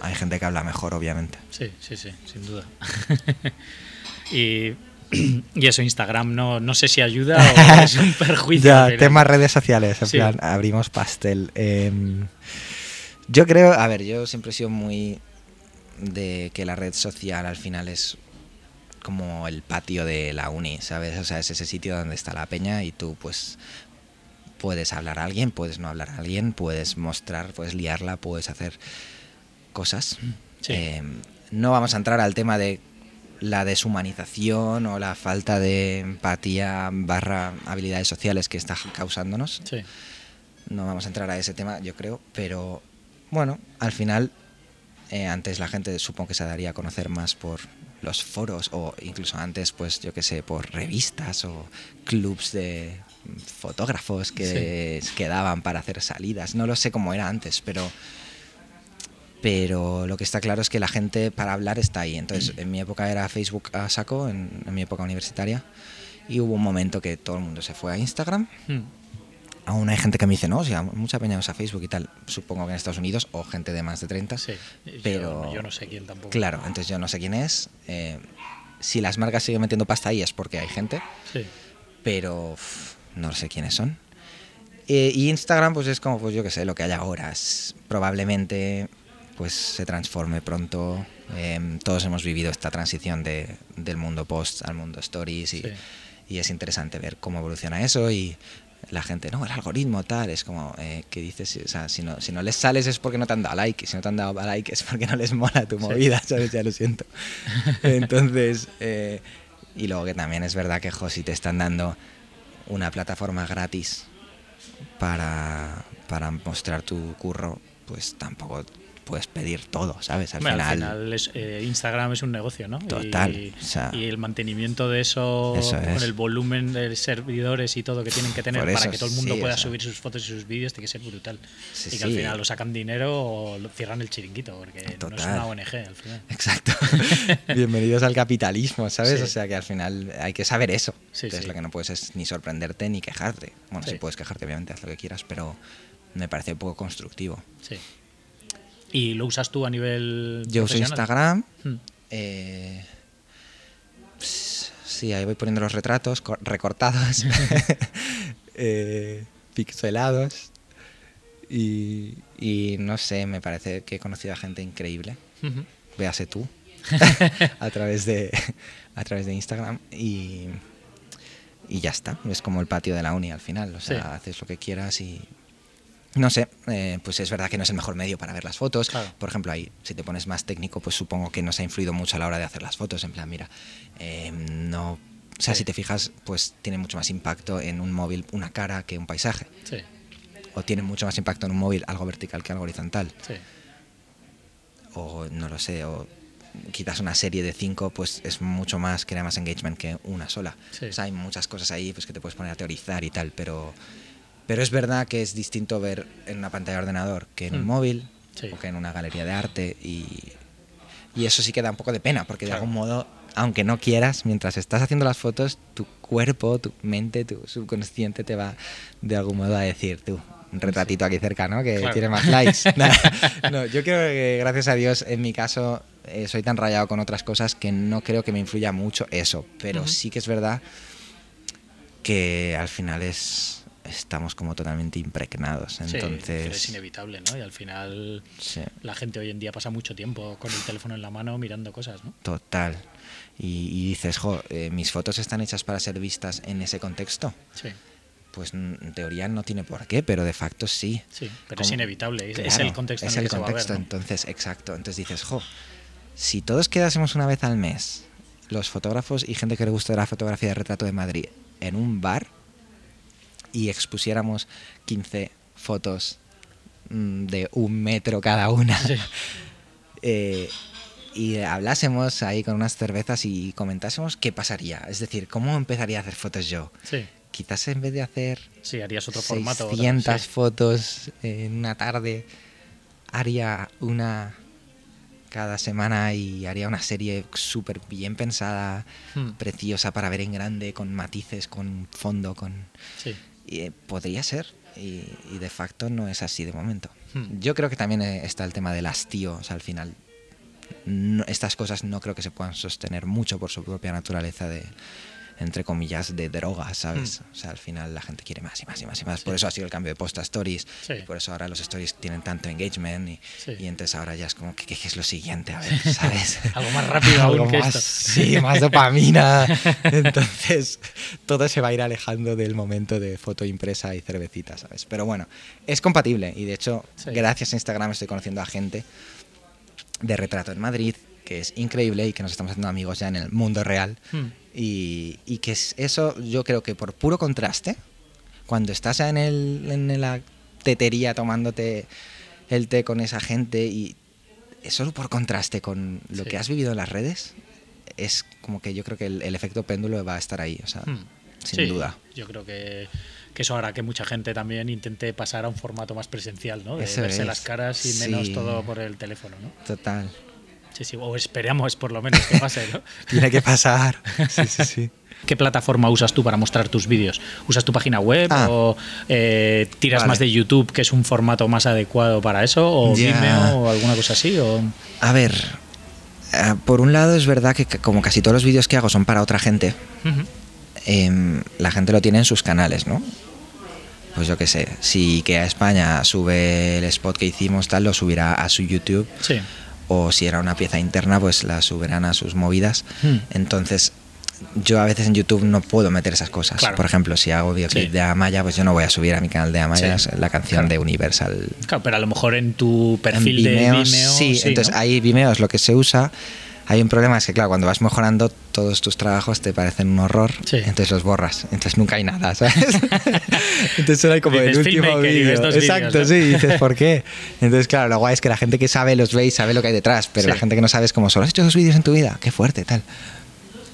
hay gente que habla mejor, obviamente. Sí, sí, sí, sin duda. y, y eso, Instagram, no, no sé si ayuda o es un perjuicio. Ya, final. temas redes sociales, en Sí. plan, abrimos pastel. Em, yo creo, a ver, yo siempre he sido muy de que la red social al final es como el patio de la uni, ¿sabes? O sea, es ese sitio donde está la peña y tú pues puedes hablar a alguien, puedes no hablar a alguien, puedes mostrar, puedes liarla, puedes hacer cosas. Sí. Em, no vamos a entrar al tema de la deshumanización o la falta de empatía barra habilidades sociales que está causándonos. Sí. No vamos a entrar a ese tema, yo creo, pero bueno, al final, eh, antes la gente supongo que se daría a conocer más por los foros o incluso antes, pues yo que sé, por revistas o clubs de fotógrafos que quedaban para hacer salidas. No lo sé cómo era antes, pero pero lo que está claro es que la gente para hablar está ahí. Entonces, en mi época era Facebook a saco, en, mi época universitaria, y hubo un momento que todo el mundo se fue a Instagram. Hmm. Aún hay gente que me dice, no, o sea, mucha peña usa Facebook y tal, supongo que en Estados Unidos, o gente de más de 30. Sí, pero yo, no sé quién tampoco. Claro, entonces yo no sé quién es. Eh, si las marcas siguen metiendo pasta ahí es porque hay gente, Sí. pero no sé quiénes son. Eh, y Instagram, pues es como, pues yo qué sé, lo que hay ahora. Es probablemente pues se transforme pronto. Em, todos hemos vivido esta transición de, del mundo post al mundo stories y, Sí. y es interesante ver cómo evoluciona eso y la gente, no, el algoritmo tal, es como eh, que dices, o sea, si no, si no les sales es porque no te han dado like, y si no te han dado like es porque no les mola tu movida, ¿sabes? Ya lo siento. Entonces, eh, y luego que también es verdad que, jo, si te están dando una plataforma gratis para, para mostrar tu curro, pues tampoco puedes pedir todo, ¿sabes? Al Hombre, final, al final es, eh, Instagram es un negocio, ¿no? Total, Y, o sea, y el mantenimiento de eso, Eso es. con el volumen de servidores y todo que tienen que tener para que todo el mundo sí, pueda o sea. subir sus fotos y sus vídeos, tiene que ser brutal. Sí, y que al final lo sacan dinero o lo cierran el chiringuito, porque no es una ONG al final. Exacto. Bienvenidos al capitalismo, ¿sabes? O sea que al final hay que saber eso. Entonces lo que no puedes es ni sorprenderte ni quejarte. Bueno, sí puedes quejarte, obviamente, haz lo que quieras, pero me parece un poco constructivo. Sí. ¿Y lo usas tú a nivel Yo uso? Instagram. Hmm. eh, sí, ahí voy poniendo los retratos co- recortados, eh, pixelados. Y, y no sé, me parece que he conocido a gente increíble. Ujú. véase tú a través de a través de Instagram y y ya está es como el patio de la uni al final o sea Sí. haces lo que quieras y no sé eh, pues es verdad que no es el mejor medio para ver las fotos Claro. por ejemplo ahí si te pones más técnico pues supongo que nos ha influido mucho a la hora de hacer las fotos en plan mira eh, no o sea Sí. si te fijas pues tiene mucho más impacto en un móvil una cara que un paisaje Sí, o tiene mucho más impacto en un móvil algo vertical que algo horizontal sí. o no lo sé, o quizás una serie de cinco, pues es mucho más, crea más engagement que una sola. O sea, hay muchas cosas ahí pues, que te puedes poner a teorizar y tal, pero, pero es verdad que es distinto ver en una pantalla de ordenador que en un Hmm. móvil Sí. o que en una galería de arte y, y eso sí que da un poco de pena, porque Claro. de algún modo, aunque no quieras, mientras estás haciendo las fotos, tu cuerpo, tu mente, tu subconsciente te va de algún modo a decir, tú, un retratito aquí cerca, ¿no? Que Claro. tiene más likes. No, yo creo que gracias a Dios, en mi caso, eh, soy tan rayado con otras cosas que no creo que me influya mucho eso, pero sí que es verdad que al final es estamos como totalmente impregnados. Sí, pero es Entonces, inevitable, ¿no? Y al final sí, la gente hoy en día pasa mucho tiempo con el teléfono en la mano mirando cosas, ¿no? total. Y, y dices, jo, eh, mis fotos están hechas para ser vistas en ese contexto. Sí, Pues en teoría no tiene por qué, pero de facto sí. sí, pero es inevitable, es, es Claro, el contexto es en el el que se va a ver, contexto, ¿no? entonces, exacto. Entonces dices, jo, si todos quedásemos una vez al mes, los fotógrafos y gente que le gusta la fotografía de retrato de Madrid, en un bar y expusiéramos 15 fotos mm, de un metro cada una Sí. eh, y hablásemos ahí con unas cervezas y comentásemos qué pasaría, es decir, cómo empezaría a hacer fotos yo. Sí, Quizás en vez de hacer sí, harías otro formato. otra- 600 sí. fotos en una tarde, haría una cada semana y haría una serie súper bien pensada, Hmm, preciosa para ver en grande, con matices, con fondo, con... sí. Eh, podría ser, y, y de facto no es así de momento. Hmm. Yo creo que también eh, está el tema del hastío, o sea, al final no- estas cosas no creo que se puedan sostener mucho por su propia naturaleza de entre comillas de droga, ¿sabes? O sea, al final la gente quiere más y más y más y más. Por eso ha sido el cambio de post a stories. Sí. Y por eso ahora los stories tienen tanto engagement y, Sí. y entonces ahora ya es como, ¿qué, qué es lo siguiente? A ver, ¿sabes? Algo más rápido aún Algo que más- esto. Sí, más dopamina. Entonces, todo se va a ir alejando del momento de foto impresa y cervecita, ¿sabes? Pero bueno, es compatible y de hecho, gracias a Instagram estoy conociendo a gente de retrato en Madrid que es increíble y que nos estamos haciendo amigos ya en el mundo real. Hmm. Y, y que es eso, yo creo que por puro contraste, cuando estás en, el, en la tetería tomándote el té con esa gente y eso por contraste con lo Sí. que has vivido en las redes, es como que yo creo que el, el efecto péndulo va a estar ahí, o sea, Hmm. sin Sí, duda. Yo creo que, que eso hará que mucha gente también intente pasar a un formato más presencial, ¿no? De Eso verse es. las caras y menos Sí. todo por el teléfono, ¿no? Total. Sí, sí, o esperamos por lo menos que pase, ¿no? Tiene que pasar. Sí, sí, sí. ¿Qué plataforma usas tú para mostrar tus vídeos? ¿Usas tu página web Ah. o eh, tiras Vale. más de YouTube, que es un formato más adecuado para eso? ¿O. Vimeo o alguna cosa así? O... A ver, eh, por un lado es verdad que como casi todos los vídeos que hago son para otra gente, em, la gente lo tiene en sus canales, ¿no? Pues yo qué sé, si que a España sube el spot que hicimos, tal, lo subirá a su YouTube. Sí. O si era una pieza interna, pues la subirán a sus movidas. Hmm. Entonces, yo a veces en YouTube no puedo meter esas cosas. Claro. Por ejemplo, si hago videoclip Sí. de Amaya, pues yo no voy a subir a mi canal de Amaya Sí. la canción Claro. de Universal Claro, pero a lo mejor en tu perfil en de Vimeo, Vimeo. sí, entonces ¿no? ahí Vimeo es lo que se usa. Hay un problema, es que claro, cuando vas mejorando, todos tus trabajos te parecen un horror, Sí. entonces los borras, entonces nunca hay nada, ¿sabes? entonces solo hay como Dices, el último vídeo. Exacto, ¿no? sí, dices, ¿por qué? Entonces, claro, lo guay es que la gente que sabe los ve y sabe lo que hay detrás, pero Sí. la gente que no sabe es como, ¿solo has hecho dos vídeos en tu vida? Qué fuerte, tal.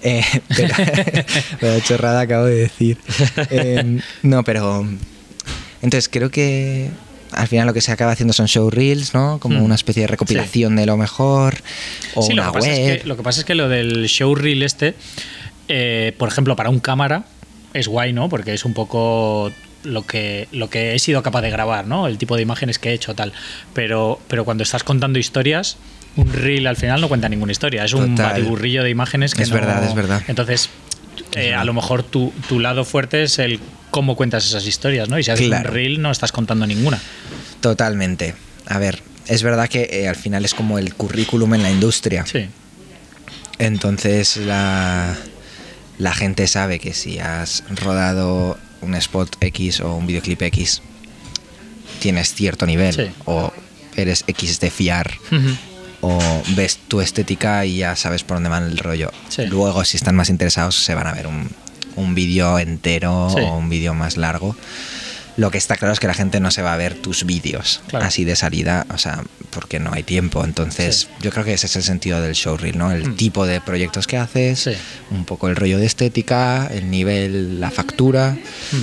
Eh, pero, pero chorrada acabo de decir. Eh, no, pero... Entonces creo que al final lo que se acaba haciendo son show reels, ¿no? Como Hmm. una especie de recopilación de lo mejor. O Sí, una lo que, pasa web. es que, lo que pasa es que lo del showreel este, eh, por ejemplo, para un cámara es guay, ¿no? Porque es un poco lo que, lo que he sido capaz de grabar, ¿no? El tipo de imágenes que he hecho, tal. Pero, pero cuando estás contando historias, un reel al final no cuenta ninguna historia. Es un Total. batiburrillo de imágenes que Es no- verdad, es verdad. Entonces, eh, a lo mejor tu, tu lado fuerte es el cómo cuentas esas historias, ¿no? Y si haces Claro. un reel no estás contando ninguna. Totalmente. A ver, es verdad que eh, al final es como el currículum en la industria. Sí. Entonces la, la gente sabe que si has rodado un spot X o un videoclip X, tienes cierto nivel. Sí. O eres X de fiar. O ves tu estética y ya sabes por dónde va el rollo. Sí. Luego, si están más interesados, se van a ver un, un vídeo entero Sí. o un vídeo más largo. Lo que está claro es que la gente no se va a ver tus vídeos Claro. así de salida, o sea, porque no hay tiempo. Entonces, Sí. yo creo que ese es el sentido del showreel, ¿no? El Mm. tipo de proyectos que haces, Sí. un poco el rollo de estética, el nivel, la factura, Hmm.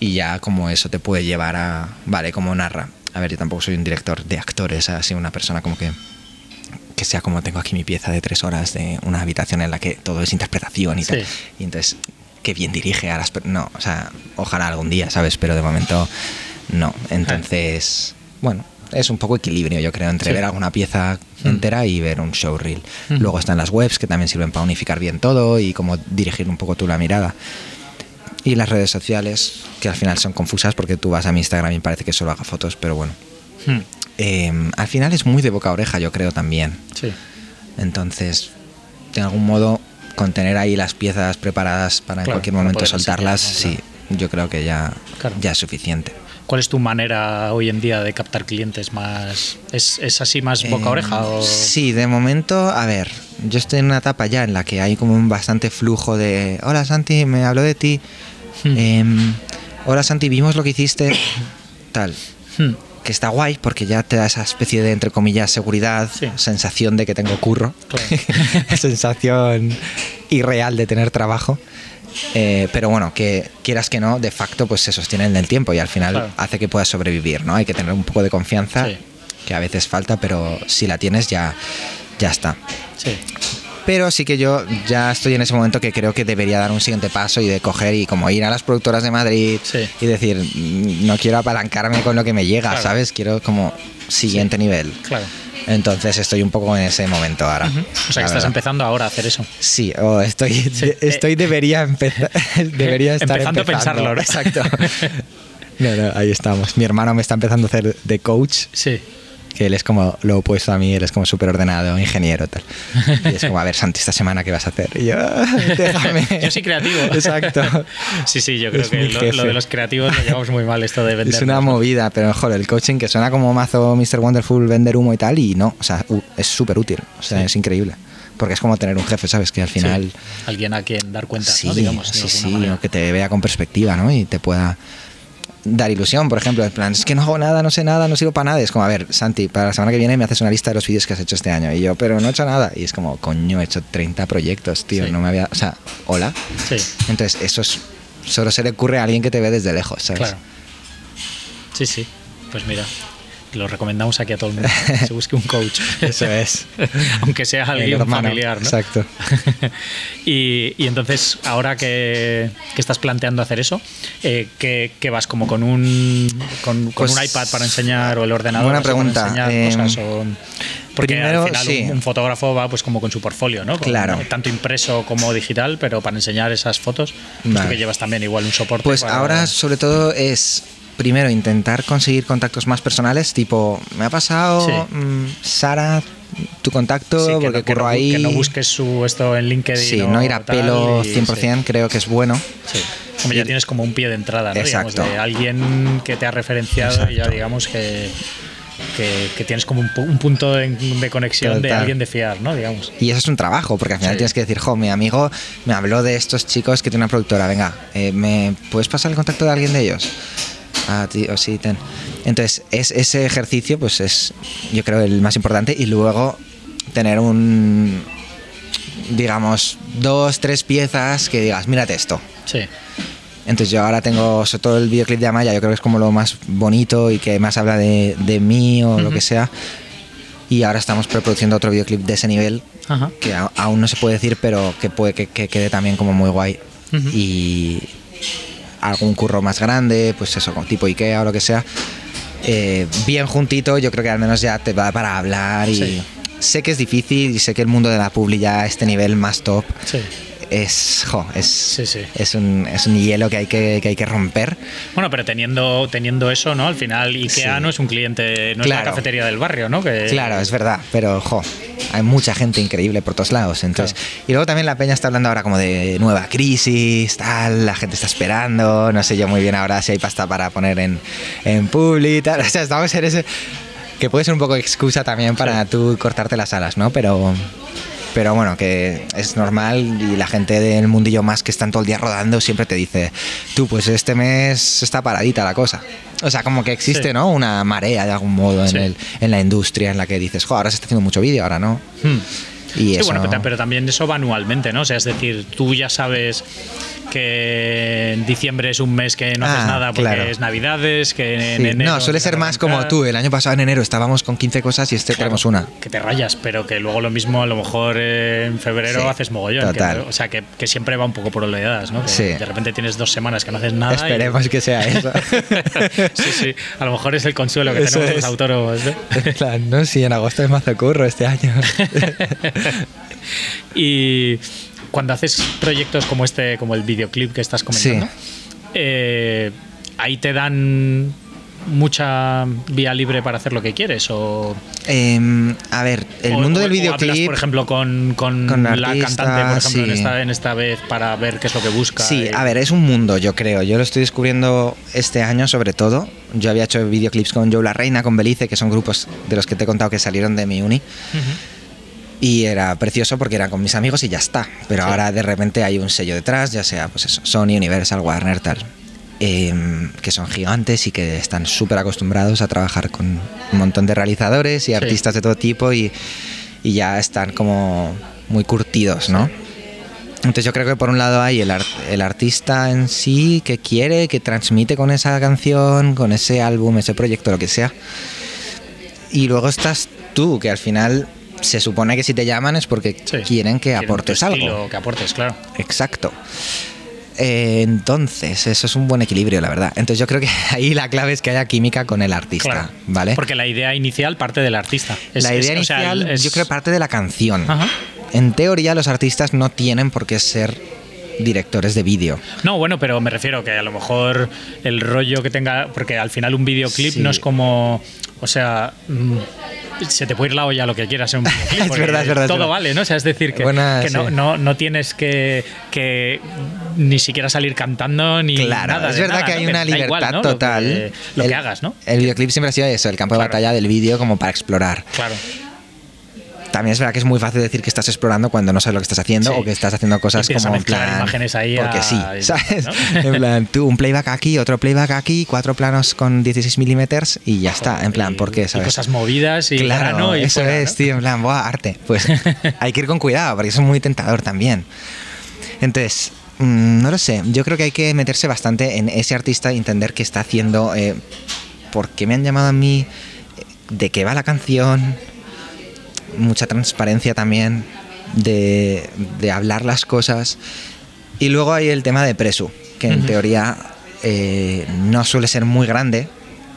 y ya como eso te puede llevar a, vale, como narra. A ver, yo tampoco soy un director de actores, así una persona como que que sea como tengo aquí mi pieza de tres horas de una habitación en la que todo es interpretación y Sí. tal. Y entonces, que bien dirige a las per- No, o sea, ojalá algún día, ¿sabes? Pero de momento, no. Entonces, bueno, es un poco equilibrio, yo creo, entre Sí. ver alguna pieza Mm. entera y ver un showreel. Mm. Luego están las webs que también sirven para unificar bien todo y como dirigir un poco tú la mirada. Y las redes sociales, que al final son confusas porque tú vas a mi Instagram y parece que solo haga fotos, pero bueno. Hmm. Eh, al final es muy de boca a oreja, yo creo también. Sí. Entonces, de algún modo, con tener ahí las piezas preparadas para en cualquier momento soltarlas, sí, yo creo que ya, Claro. ya es suficiente. ¿Cuál es tu manera hoy en día de captar clientes más? ¿Es, es así más boca a oreja? Eh, O... Sí, de momento, a ver, yo estoy en una etapa ya en la que hay como un bastante flujo de, hola Santi, me habló de ti, Hmm. Em, hola Santi, vimos lo que hiciste, tal. Hmm. Que está guay porque ya te da esa especie de, entre comillas, seguridad, Sí. sensación de que tengo curro, Claro. sensación irreal de tener trabajo. Eh, pero bueno, que quieras que no, de facto pues se sostiene en el tiempo y al final Claro. hace que puedas sobrevivir, ¿no? Hay que tener un poco de confianza, Sí. que a veces falta, pero si la tienes ya, ya está. Sí. Pero sí que yo ya estoy en ese momento que creo que debería dar un siguiente paso y de coger y como ir a las productoras de Madrid Sí. y decir, "Mm, no quiero apalancarme con lo que me llega, Claro. ¿sabes? Quiero como siguiente nivel. Claro. Entonces estoy un poco en ese momento ahora. O sea, que estás verdad. empezando ahora a hacer eso. Sí, o estoy, de- estoy debería empezar, debería estar Empezando a pensarlo, ¿no? Exacto. No, no, ahí estamos. Mi hermano me está empezando a hacer de coach Sí. Que él es como lo opuesto a mí, él es como súper ordenado, ingeniero, tal. Y es como, a ver, Santi, esta semana, ¿qué vas a hacer? Y yo, "Ah, déjame. Yo soy creativo. Exacto. Sí, sí, yo creo Es que lo, lo de los creativos lo llevamos muy mal, esto de vender. Es una movida, pero joder, el coaching que suena como mazo Mr. Wonderful, vender humo y tal, y no, o sea, es súper útil, o sea, Sí. es increíble. Porque es como tener un jefe, ¿sabes? Que al final... Alguien a quien dar cuenta, Sí, ¿no? digamos. sí, sí, manera. que te vea con perspectiva, ¿no? Y te pueda dar ilusión, por ejemplo, en plan, es que no hago nada, no sé nada, no sirvo para nada. Y es como, a ver, Santi, para la semana que viene me haces una lista de los vídeos que has hecho este año. Y yo, pero no he hecho nada. Y es como, coño, he hecho 30 proyectos, tío, Sí. no me había... O sea, hola. Sí, Entonces, eso es, solo se le ocurre a alguien que te ve desde lejos, ¿sabes? claro. Sí, sí. Pues mira, lo recomendamos aquí a todo el mundo. Se busque un coach. Eso es. Aunque sea alguien hermano, familiar, ¿no? Exacto. y, y entonces, ahora que, que estás planteando hacer eso, eh, ¿qué, qué vas? ¿Como con un, con, con Pues, un iPad para enseñar o el ordenador buena así para pregunta. enseñar Eh, cosas? O, porque primero, al final sí. un, un fotógrafo va pues como con su portfolio, ¿no? Con- Claro. Tanto impreso como digital, pero para enseñar esas fotos, pues Vale. que llevas también igual un soporte. Pues para- ahora sobre todo es primero intentar conseguir contactos más personales, tipo, me ha pasado Sí. mm, Sara, tu contacto, Sí, que, porque que no- ahí. que no busques su, esto en LinkedIn. Sí, no ir a pelo y- 100%, creo que es bueno. Sí. sí. Como ya tienes como un pie de entrada, ¿no? Digamos, Exacto. de alguien que te ha referenciado y ya digamos que, que, que tienes como un, un punto de, de conexión de alguien de fiar, ¿no? Digamos. Y eso es un trabajo, porque al final Sí. tienes que decir, jo, mi amigo me habló de estos chicos que tiene una productora, venga, eh, ¿me puedes pasar el contacto de alguien de ellos? Ah, tío, sí, ten. Entonces, es, ese ejercicio, pues es, yo creo, el más importante. Y luego tener un, digamos, dos, tres piezas que digas, mírate esto. Sí. Entonces yo ahora tengo, sobre todo el videoclip de Amaya, yo creo que es como lo más bonito y que más habla de, de mí o lo que sea. Y ahora estamos preproduciendo otro videoclip de ese nivel Ajá. que a- aún no se puede decir, pero que puede que, que quede también como muy guay. Ujú. Y algún curro más grande, pues eso, como tipo Ikea o lo que sea. eh, bien juntito, yo creo que al menos ya te va para hablar y Sí. sé que es difícil y sé que el mundo de la publi ya a este nivel más top Sí. Es, jo, es, Sí, sí. es, un, es un hielo que hay que, que hay que romper. Bueno, pero teniendo, teniendo eso, ¿no? Al final IKEA Sí. no es un cliente, no es Claro. la cafetería del barrio, ¿no? Que, Claro, es verdad, pero jo, hay mucha gente increíble por todos lados. Entonces, Y luego también la peña está hablando ahora como de nueva crisis, tal, la gente está esperando, no sé yo muy bien ahora si hay pasta para poner en, en publi, tal. O sea, estamos en ese... Que puede ser un poco excusa también para tú cortarte las alas, ¿no? Pero... Pero bueno, que es normal y la gente del mundillo más que están todo el día rodando siempre te dice, tú, pues este mes está paradita la cosa. O sea, como que existe, Sí. ¿no? Una marea de algún modo en, el, en la industria en la que dices, jo, ahora se está haciendo mucho vídeo, ahora no. Hmm. Y Sí, eso... bueno, pero, pero también eso va anualmente, ¿no? O sea, es decir, tú ya sabes que en diciembre es un mes que no haces Ah, nada porque claro. es Navidades, que en Sí, enero no, suele ser más como tú. El año pasado en enero estábamos con 15 cosas y este Claro, tenemos una. Que te rayas, pero que luego lo mismo, a lo mejor eh, en febrero Sí, haces mogollón. que o sea, que, que siempre va un poco por oleadas, ¿no? Que Sí. De repente tienes dos semanas que no haces nada. y- Esperemos que sea eso. sí, sí. A lo mejor es el consuelo que Eso tenemos es. los autónomos. ¿no? Plan, no, sí, en agosto es mazo curro este año. y cuando haces proyectos como este, como el videoclip que estás comentando, Sí. eh, ahí te dan mucha vía libre para hacer lo que quieres o Em, a ver, el o- mundo del o hablas, videoclip. por ejemplo con, con con la artista, cantante por ejemplo en, sí. esta, en esta vez para ver qué es lo que busca Sí, y- a ver, es un mundo, yo creo. Yo lo estoy descubriendo este año, sobre todo. Yo había hecho videoclips con Joe La Reina, con Belice, que son grupos de los que te he contado que salieron de mi uni. Ujú. Y era precioso porque era con mis amigos y ya está. Pero Sí. ahora de repente hay un sello detrás, ya sea pues eso, Sony, Universal, Warner, tal. em, que son gigantes y que están súper acostumbrados a trabajar con un montón de realizadores y artistas de todo tipo y, y ya están como muy curtidos, ¿no? Entonces yo creo que por un lado hay el, ar- el artista en sí que quiere, que transmite con esa canción, con ese álbum, ese proyecto, lo que sea. Y luego estás tú, que al final se supone que si te llaman es porque Sí. quieren que Quieren aportes algo. que aportes claro Exacto. Eh, entonces, eso es un buen equilibrio, la verdad. Entonces yo creo que ahí la clave es que haya química con el artista, Claro. ¿vale? porque la idea inicial parte del artista Es- la es- idea o sea, inicial es- yo creo parte de la canción. Ajá. En teoría los artistas no tienen por qué ser directores de vídeo. No, bueno, pero me refiero que a lo mejor el rollo que tenga, porque al final un videoclip Sí. no es como, o sea, mm, se te puede ir la olla lo que quieras en un videoclip. Es verdad, es verdad, es Todo verdad. vale, ¿no? O sea, es decir, que, Buena, que no, sí. no, no tienes que, que ni siquiera salir cantando ni Claro, nada es verdad nada, que ¿no? hay una libertad igual, ¿no? Lo que- total. Lo que, El- hagas, ¿no? El videoclip siempre ha sido eso, el campo de Claro. batalla del vídeo como para explorar. Claro. También es verdad que es muy fácil decir que estás explorando cuando no sabes lo que estás haciendo Sí. o que estás haciendo cosas como en plan imágenes ahí porque a- sí, ¿sabes? ¿no? En plan, tú un playback aquí, otro playback aquí, cuatro planos con 16 milímetros y ya está. En plan, Y- ¿por qué? y ¿Sabes? cosas movidas y claro, grano y eso fuera, es, ¿no? tío, en plan, buah, arte. Pues hay que ir con cuidado, porque eso es muy tentador también. Entonces, mm, no lo sé, yo creo que hay que meterse bastante en ese artista e entender qué está haciendo, eh, por qué me han llamado a mí, de qué va la canción, mucha transparencia también, de, de hablar las cosas. Y luego hay el tema de Presu, que en teoría eh, no suele ser muy grande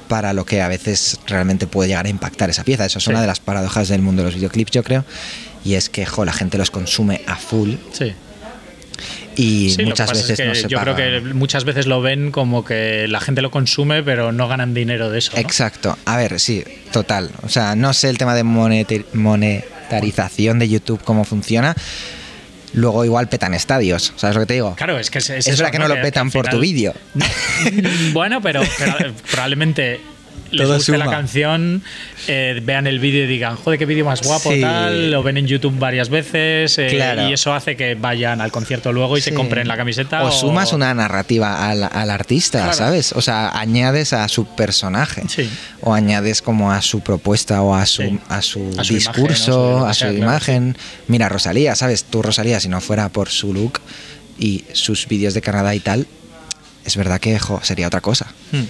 para lo que a veces realmente puede llegar a impactar esa pieza. Eso es Sí. una de las paradojas del mundo de los videoclips, yo creo. Y es que, jo, la gente los consume a full Sí. Y Sí, muchas es veces que no se yo paga. creo que muchas veces lo ven como que la gente lo consume, pero no ganan dinero de eso. ¿no? Exacto. A ver, sí, total. O sea, no sé el tema de monetarización de YouTube cómo funciona. Luego igual petan estadios, ¿sabes lo que te digo? Claro, es que es, Es verdad que no lo petan por tu vídeo. Bueno, pero, pero probablemente les guste la canción, eh, vean el vídeo y digan, joder, qué vídeo más guapo, Sí. tal, lo ven en YouTube varias veces eh, Claro. y eso hace que vayan al concierto luego y se compren la camiseta. O sumas una narrativa al, al artista, Claro. ¿sabes? O sea, añades a su personaje. Sí. O añades como a su propuesta o a su, a su A su discurso, imagen, su- a su claro, imagen. Mira, Rosalía, ¿sabes? Tú, Rosalía, si no fuera por su look y sus vídeos de Canadá y tal, es verdad que jo, sería otra cosa. Hmm.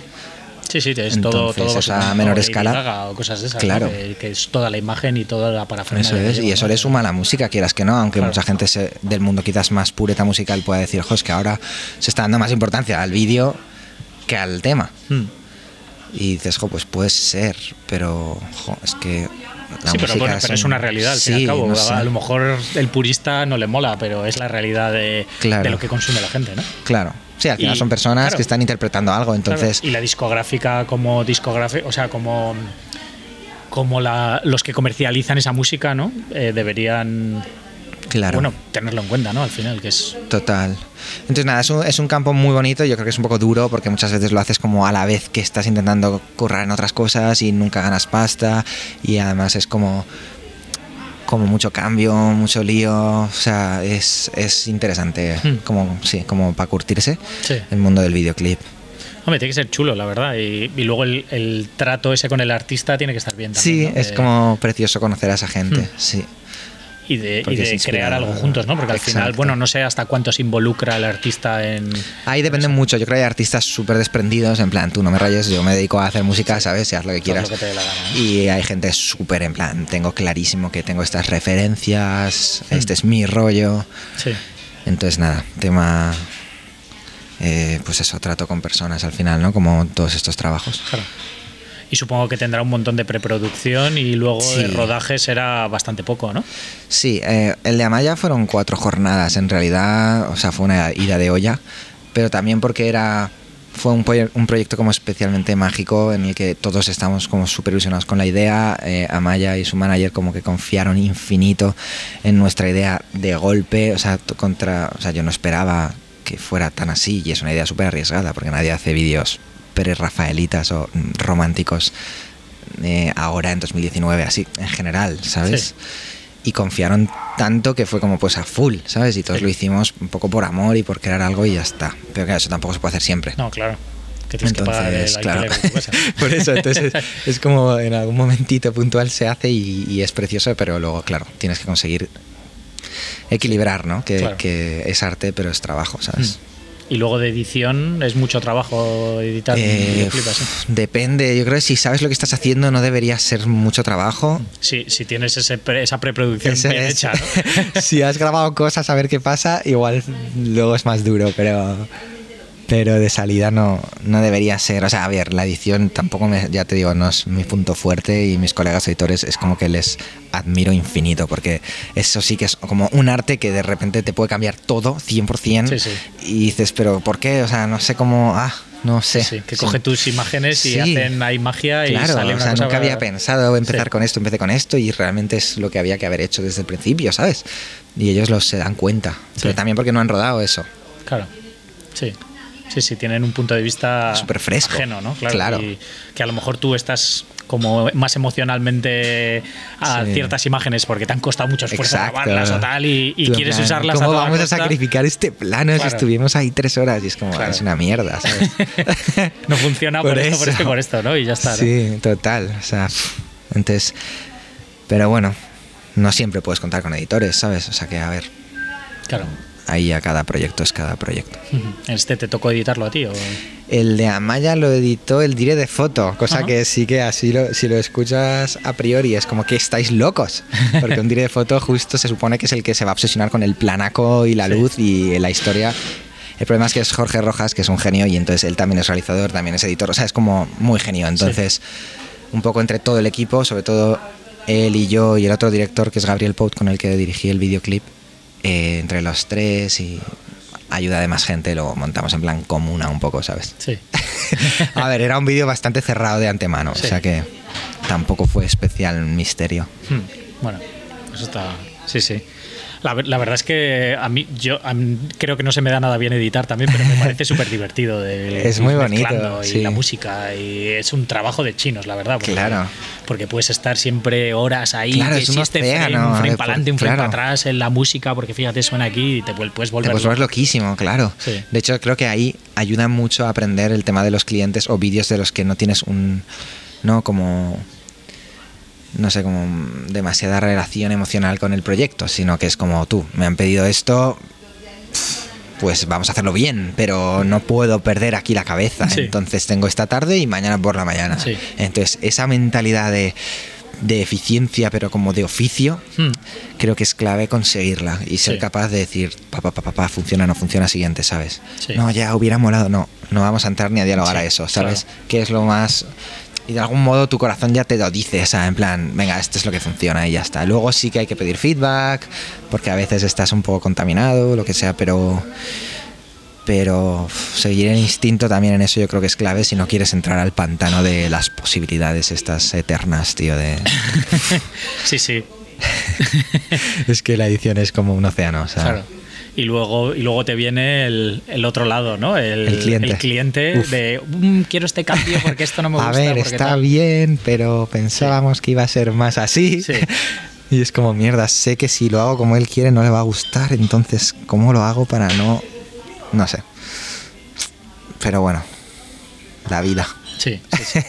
Sí, sí, es todo, Entonces, todo básico, a menor escala. O cosas de esas, Claro. ¿no? que, que es toda la imagen y toda la parafernalia. Eso es, y eso le suma a la música, quieras que no, aunque Claro. mucha gente se- del mundo quizás más pureta musical pueda decir, jo, es que ahora se está dando más importancia al vídeo que al tema. Hmm. Y dices, jo, pues puede ser, pero jo, es que. La sí, pero, es un- una realidad, al fin y Sí, al cabo. no A- sé. A lo mejor el purista no le mola, pero es la realidad de, Claro. de lo que consume la gente, ¿no? Claro. Sí, al final Y- son personas claro. que están interpretando algo, entonces. Claro, Y la discográfica como discográfica, o sea, como como la, los que comercializan esa música, ¿no? Eh, deberían Claro. bueno, tenerlo en cuenta, ¿no? Al final, que es Total. Entonces, nada, es un, es un campo muy bonito. Yo creo que es un poco duro porque muchas veces lo haces como a la vez que estás intentando currar en otras cosas y nunca ganas pasta. Y además es como. Como mucho cambio, mucho lío. O sea, es, es interesante. Hmm. Como, sí, como para curtirse Sí. el mundo del videoclip. Hombre, tiene que ser chulo, la verdad. Y, y luego el, el trato ese con el artista tiene que estar bien Sí, también. ¿no? es como precioso conocer a esa gente. Hmm. Sí. Y de, y crear algo juntos, ¿no? Porque al final, bueno, no sé hasta cuánto se involucra el artista en. Ahí depende mucho. Yo creo que hay artistas súper desprendidos. En plan, tú no me rayes, yo me dedico a hacer música, ¿sabes? Y haz lo que quieras. lo que te dé la gana, ¿no? Y hay gente súper en plan, tengo clarísimo que tengo estas referencias, Hmm. este es mi rollo. Sí. Entonces, nada, tema. eh, pues eso, trato con personas al final, ¿no? Como todos estos trabajos. Claro. Y supongo que tendrá un montón de preproducción y luego Sí. de rodaje será bastante poco, ¿no? Sí, eh, el de Amaya fueron cuatro jornadas en realidad, o sea, fue una ida de olla, pero también porque era fue un, un proyecto como especialmente mágico en el que todos estamos como súper ilusionados con la idea, eh, Amaya y su manager como que confiaron infinito en nuestra idea de golpe, o sea, contra, o sea, yo no esperaba que fuera tan así y es una idea súper arriesgada porque nadie hace vídeos pre-rafaelitas o mm, románticos eh, ahora en 2019 así en general, ¿sabes? Sí. y confiaron tanto que fue como pues a full, ¿sabes? Y todos Sí. lo hicimos un poco por amor y por crear algo y ya está. Pero claro, eso tampoco se puede hacer siempre. No, claro. Que tienes que pagar el Entonces, claro. por eso, entonces es, como en algún momentito puntual se hace y, y es precioso, pero luego, claro, tienes que conseguir equilibrar, ¿no? Que, Claro. que es arte, pero es trabajo, ¿sabes? Y luego de edición es mucho trabajo editar Eh, videoclip así. depende, yo creo que si sabes lo que estás haciendo no debería ser mucho trabajo. Sí, si tienes ese pre- esa preproducción Eso bien es. hecha, ¿no? si has grabado cosas a ver qué pasa, igual luego es más duro, pero pero de salida no, no debería ser. O sea, a ver, la edición tampoco, me, ya te digo, no es mi punto fuerte y mis colegas editores es como que les admiro infinito, porque eso sí que es como un arte que de repente te puede cambiar todo 100% Sí, sí. y dices, pero ¿por qué? O sea, no sé cómo, ah, no sé. Sí, que coge tus imágenes y Sí. hacen ahí magia y Claro, sale o una sea, cosa nunca había pensado empezar con esto, empecé con esto y realmente es lo que había que haber hecho desde el principio, ¿sabes? Y ellos lo se dan cuenta, pero también porque no han rodado eso. Claro. Sí. Sí, sí, tienen un punto de vista Súper fresco. ajeno, ¿no? Claro. Y que a lo mejor tú estás como más emocionalmente a Sí. ciertas imágenes porque te han costado mucho esfuerzo grabarlas o tal y, quieres plan, usarlas ¿Cómo a toda vamos costa? a sacrificar este plano si Claro. estuvimos ahí tres horas? Y es como, Claro. es una mierda, ¿sabes? no funciona por, Por esto, por esto por esto, ¿no? Y ya está. ¿no? Sí, total. O sea, entonces, pero bueno, no siempre puedes contar con editores, ¿sabes? O sea que, a ver, Claro. Ahí a cada proyecto es cada proyecto. ¿Este te tocó editarlo a ti? O... El de Amaya lo editó el dire de foto, cosa Ajá. que sí que así lo, si lo escuchas a priori es como que estáis locos, porque un dire de foto justo se supone que es el que se va a obsesionar con el planaco y la Sí. luz y la historia. El problema es que es Jorge Rojas, que es un genio, y entonces él también es realizador, también es editor, o sea, es como muy genio. Entonces, un poco entre todo el equipo, sobre todo él y yo y el otro director, que es Gabriel Pout, con el que dirigí el videoclip, eh, entre los tres y ayuda de más gente, lo montamos en plan comuna un poco, ¿sabes? Sí. A ver, era un vídeo bastante cerrado de antemano, Sí. o sea que tampoco fue especial misterio. Hmm, Bueno, eso está. Sí, sí. La, la verdad es que a mí, yo a mí creo que no se me da nada bien editar también, pero me parece súper divertido. Es muy bonito, Y sí. la música, y es un trabajo de chinos, la verdad. Porque, Claro. Porque puedes estar siempre horas ahí, Claro, que es un este frame, un frame de- para adelante, un frame claro. para atrás, en la música, porque fíjate, suena aquí y te puedes Te volver. puedes volver loquísimo, claro. Sí. De hecho, creo que ahí ayuda mucho a aprender el tema de los clientes o vídeos de los que no tienes un. No, como. No sé, como demasiada relación emocional con el proyecto, sino que es como tú, me han pedido esto, pues vamos a hacerlo bien, pero no puedo perder aquí la cabeza. Sí. Entonces tengo esta tarde y mañana por la mañana. Sí. Entonces, esa mentalidad de, de eficiencia, pero como de oficio, Hmm, creo que es clave conseguirla y ser Sí. capaz de decir, papá, papá, papá, funciona, no funciona, siguiente, ¿sabes? No, ya hubiera molado, no, no vamos a entrar ni a dialogar a eso, ¿sabes? claro. Que es lo más... Y de algún modo tu corazón ya te lo dice, o sea, en plan, venga, esto es lo que funciona y ya está. Luego sí que hay que pedir feedback, porque a veces estás un poco contaminado, lo que sea, pero... Pero seguir el instinto también en eso yo creo que es clave si no quieres entrar al pantano de las posibilidades estas eternas, tío, de... Sí, sí. es que la edición es como un océano, o sea... Claro. Y luego, y luego te viene el, el otro lado, ¿no? El, El cliente. el cliente Uf. de "Mm, quiero este cambio porque esto no me gusta. A ver, está tal". bien, pero pensábamos que iba a ser más así. Sí. Y es como, mierda, sé que si lo hago como él quiere no le va a gustar, entonces, ¿cómo lo hago para no...? No sé. Pero bueno, la vida. Sí, sí, sí.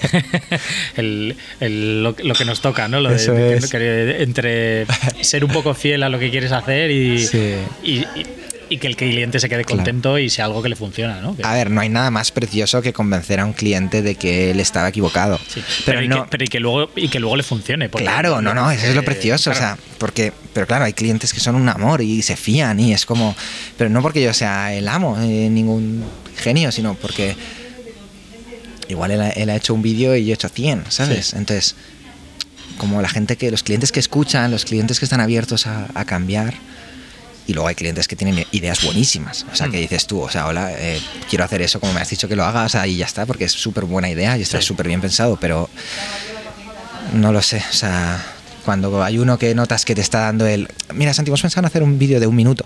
El- el- lo, lo que nos toca, ¿no? Lo de- entre ser un poco fiel a lo que quieres hacer y, Sí. y, y- y que el cliente se quede Claro. contento y sea algo que le funciona, ¿no? A ver, no hay nada más precioso que convencer a un cliente de que él estaba equivocado. sí. Pero, Pero, y no... que, pero y que luego, y que luego le funcione. Claro, no, no, eso es lo eh, precioso, claro. o sea, porque, pero claro, hay clientes que son un amor y se fían y es como, pero no porque yo sea el amo, eh, ningún genio, sino porque igual él ha, él ha hecho un vídeo y yo he hecho 100, ¿sabes? Sí. Entonces, como la gente que, los clientes que escuchan, los clientes que están abiertos a, a cambiar, y luego hay clientes que tienen ideas buenísimas, o sea, que Mm. dices tú, o sea, hola, eh, quiero hacer eso como me has dicho que lo hagas, ahí ya está, porque es súper buena idea y está Sí. súper bien pensado, pero no lo sé, o sea, cuando hay uno que notas que te está dando el... Mira, Santi, hemos pensado en hacer un vídeo de un minuto.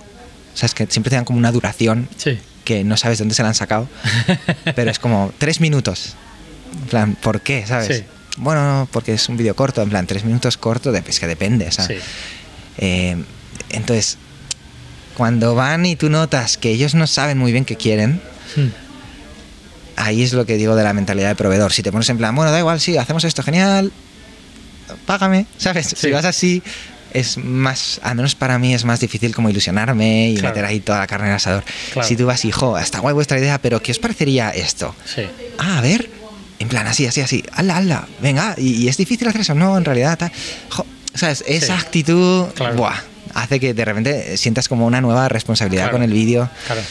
O sea, es que siempre te dan como una duración Sí. Que no sabes dónde se la han sacado, pero es como tres minutos. En plan, ¿por qué? ¿Sabes? Sí. Bueno, no, porque es un vídeo corto, en plan, tres minutos corto, de- es que depende, o sea, Sí. eh, entonces, cuando van y tú notas que ellos no saben muy bien qué quieren, Hmm. ahí es lo que digo de la mentalidad de proveedor. Si te pones en plan, bueno, da igual, sí, hacemos esto, genial, págame, ¿sabes? Sí. Si vas así, es más, al menos para mí es más difícil como ilusionarme y Claro. meter ahí toda la carne en el asador. Claro. Si tú vas, hijo, está guay vuestra idea, pero ¿qué os parecería esto? Sí. Ah, a ver, en plan así, así, así, ala, ala, venga, y, y es difícil hacer eso, no, en realidad, tal. Jo, ¿sabes? Esa Sí. actitud, Claro. buah, hace que de repente sientas como una nueva responsabilidad con el vídeo. Claro.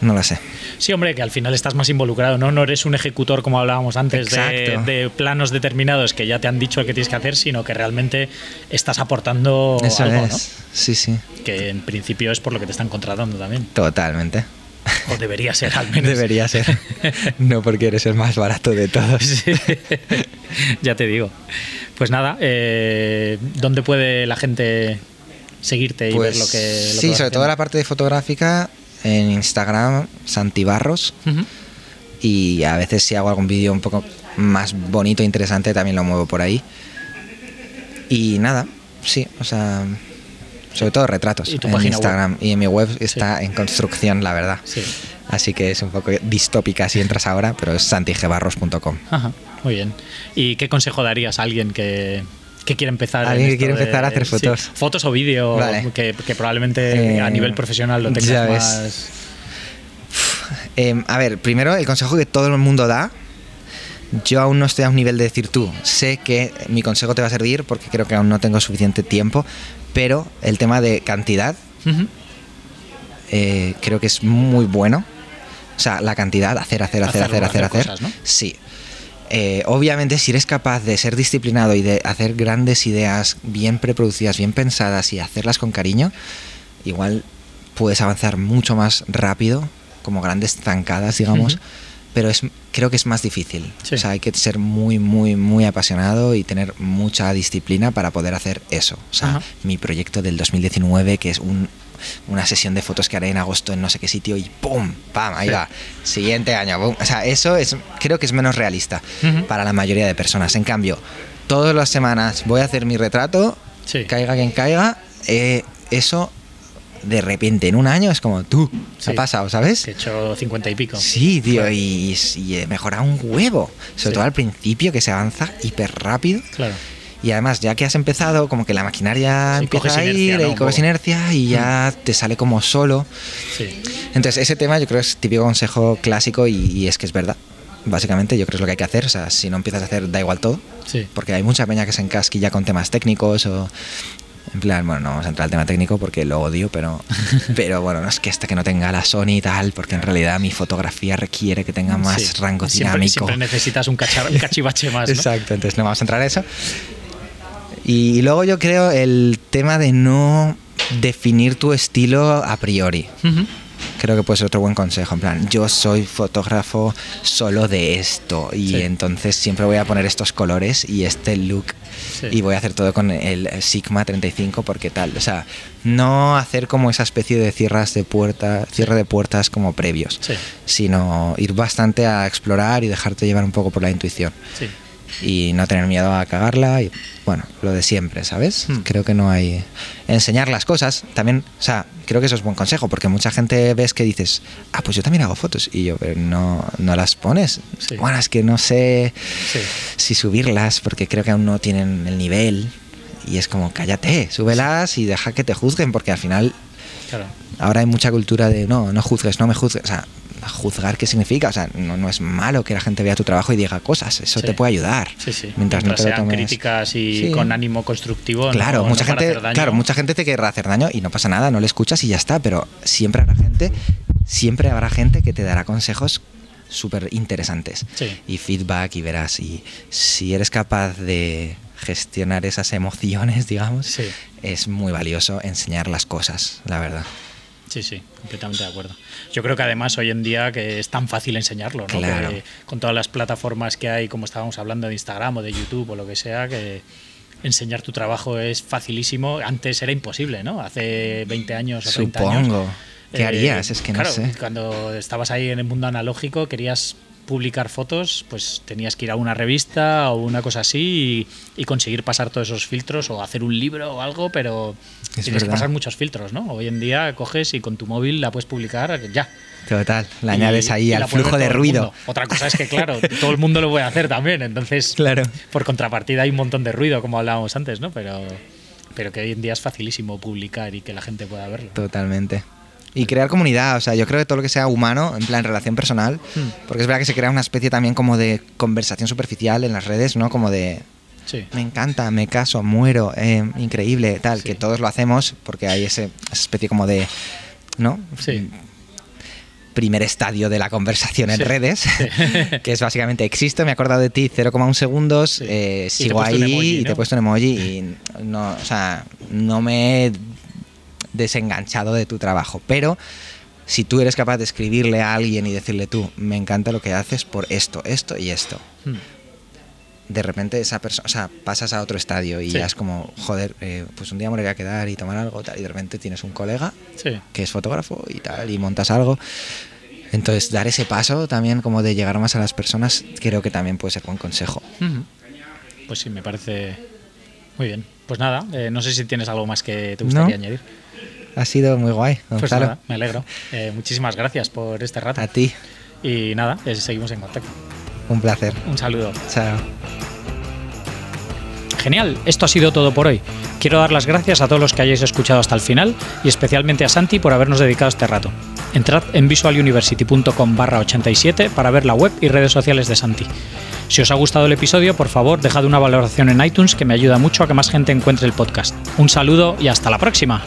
No lo sé. Sí, hombre, que al final estás más involucrado, ¿no? No eres un ejecutor, como hablábamos antes, de, de planos determinados que ya te han dicho que tienes que hacer, sino que realmente estás aportando Eso algo, es. Sí, sí. ¿no? Que en principio es por lo que te están contratando también. Totalmente. O debería ser, al menos. Debería ser. No porque eres el más barato de todos. Sí. ya te digo. Pues nada, eh, ¿dónde puede la gente seguirte y ver lo que... lo que sí, sobre todo la parte de fotográfica en Instagram, Santibarros. Y a veces si hago algún vídeo un poco más bonito e interesante también lo muevo por ahí. Y nada, sí, o sea, sobre todo retratos ¿Y tu en Instagram. Y en mi web está en construcción, la verdad. Sí. Así que es un poco distópica si entras ahora, pero es santigebarros.com. Ajá, muy bien. ¿Y qué consejo darías a alguien que, que quiere empezar? en Alguien que quiere de- empezar a hacer sí, fotos. fotos o vídeo, Vale. que, que probablemente Eh, a nivel profesional lo ya tengas ves. más. Eh, a ver, primero el consejo que todo el mundo da. Yo aún no estoy a un nivel de decir tú, sé que mi consejo te va a servir porque creo que aún no tengo suficiente tiempo, pero el tema de cantidad eh, creo que es muy bueno. O sea, la cantidad, hacer, hacer, hacer, Hacerlo, hacer, hacer, hacer hacer. cosas, ¿no? Sí. Eh, obviamente, si eres capaz de ser disciplinado y de hacer grandes ideas bien preproducidas, bien pensadas y hacerlas con cariño, igual puedes avanzar mucho más rápido, como grandes zancadas, digamos. Pero es, creo que es más difícil. Sí. O sea, hay que ser muy, muy, muy apasionado y tener mucha disciplina para poder hacer eso. O sea, mi proyecto del 2019, que es un, una sesión de fotos que haré en agosto en no sé qué sitio y ¡pum! ¡pam! Ahí Sí. va. Siguiente año. ¡pum! O sea, eso es, creo que es menos realista para la mayoría de personas. En cambio, todas las semanas voy a hacer mi retrato, Sí. caiga quien caiga, eh, eso de repente en un año es como tú, Sí. ha pasado, ¿sabes? Que he hecho 50 y pico. Sí, tío, y, y he mejorado un huevo. Sobre Sí. todo al principio, que se avanza hiper rápido. Claro. Y además, ya que has empezado, como que la maquinaria Sí, empieza a ir inercia, ¿no? y coges. Mm. inercia y ya te sale como solo. Sí. Entonces, ese tema yo creo es típico consejo clásico y, y es que es verdad. Básicamente, yo creo que es lo que hay que hacer. O sea, si no empiezas a hacer, da igual todo. Sí. Porque hay mucha peña que se encasquilla con temas técnicos o. En plan, bueno, no vamos a entrar al tema técnico porque lo odio, pero, pero bueno, no es que este que no tenga la Sony y tal, porque en realidad mi fotografía requiere que tenga más Sí. rango siempre, dinámico. Siempre necesitas un, cachar- un cachivache más. ¿no? Exacto, entonces no vamos a entrar a eso. Y luego yo creo el tema de no definir tu estilo a priori. Creo que puede ser otro buen consejo. En plan, yo soy fotógrafo solo de esto y Sí. entonces siempre voy a poner estos colores y este look Sí. y voy a hacer todo con el Sigma 35 porque tal. O sea, no hacer como esa especie de cierras de puerta, cierre de puertas como previos, Sí. sino ir bastante a explorar y dejarte llevar un poco por la intuición Sí. Y no tener miedo a cagarla y bueno, lo de siempre, ¿sabes? Hmm. Creo que no hay enseñar las cosas, también, o sea, creo que eso es buen consejo porque mucha gente ves que dices, "Ah, pues yo también hago fotos" y yo, pero no no las pones. Sí. Bueno, es que no sé Sí. si subirlas porque creo que aún no tienen el nivel y es como, "Cállate, súbelas y deja que te juzguen" porque al final Claro. ahora hay mucha cultura de no, no juzgues, no me juzgues. O sea, juzgar qué significa. O sea, no, no es malo que la gente vea tu trabajo y diga cosas. Eso Sí. te puede ayudar. Sí, sí. Mientras, no te lo sean tomes- críticas y Sí. con ánimo constructivo. no- Claro, no mucha gente, claro, mucha gente te querrá hacer daño y no pasa nada, no le escuchas y ya está, pero siempre habrá gente, siempre habrá gente que te dará consejos súper interesantes Sí. y feedback y verás y si eres capaz de gestionar esas emociones, digamos, es muy valioso enseñar las cosas, la verdad. Sí, sí, completamente de acuerdo. Yo creo que además hoy en día que es tan fácil enseñarlo, ¿no? Claro. Que con todas las plataformas que hay, como estábamos hablando de Instagram o de YouTube o lo que sea, que enseñar tu trabajo es facilísimo. Antes era imposible, ¿no? Hace 20 años o 30 años. Supongo. ¿Qué Eh, harías? Es que no claro, sé. Cuando estabas ahí en el mundo analógico, querías publicar fotos, pues tenías que ir a una revista o una cosa así y, y conseguir pasar todos esos filtros o hacer un libro o algo, pero Es tienes que verdad. pasar muchos filtros, ¿no? Hoy en día coges y con tu móvil la puedes publicar ya. Total, la añades ahí y al flujo de ruido. Otra cosa es que, claro, todo el mundo lo puede hacer también, entonces, Claro. por contrapartida hay un montón de ruido, como hablábamos antes, ¿no? Pero, pero que hoy en día es facilísimo publicar y que la gente pueda verlo. Totalmente. Y crear comunidad, o sea, yo creo que todo lo que sea humano, en plan relación personal, Hmm. porque es verdad que se crea una especie también como de conversación superficial en las redes, ¿no? Como de, Sí. me encanta, me caso, muero, eh, increíble, tal, Sí. que todos lo hacemos porque hay ese, esa especie como de, ¿no? Sí. primer estadio de la conversación en Sí. redes, que es básicamente existo, me he acordado de ti 0,1 segundos, Sí. eh, sigo ahí emoji, y te he puesto un emoji y no, o sea, no me he desenganchado de tu trabajo, pero si tú eres capaz de escribirle a alguien y decirle tú, me encanta lo que haces por esto, esto y esto, Mm. de repente esa persona, o sea, pasas a otro estadio y Sí. ya es como, joder, eh, pues un día me voy a quedar y tomar algo, tal, y de repente tienes un colega Sí. que es fotógrafo y tal, y montas algo. Entonces, dar ese paso también, como de llegar más a las personas, creo que también puede ser buen consejo. Ujú. Pues sí, me parece muy bien. Pues nada, eh, no sé si tienes algo más que te gustaría No. añadir. Ha sido muy guay, Pues nada, me alegro. Eh, muchísimas gracias por este rato. a ti, Y nada, eh, seguimos en contacto. un placer. Un saludo. Chao. Genial, esto ha sido todo por hoy. Quiero dar las gracias a todos los que hayáis escuchado hasta el final y especialmente a Santi por habernos dedicado este rato. Entrad en visualuniversity.com barra 87 para ver la web y redes sociales de Santi. Si os ha gustado el episodio, por favor, dejad una valoración en iTunes que me ayuda mucho a que más gente encuentre el podcast. Un saludo y hasta la próxima.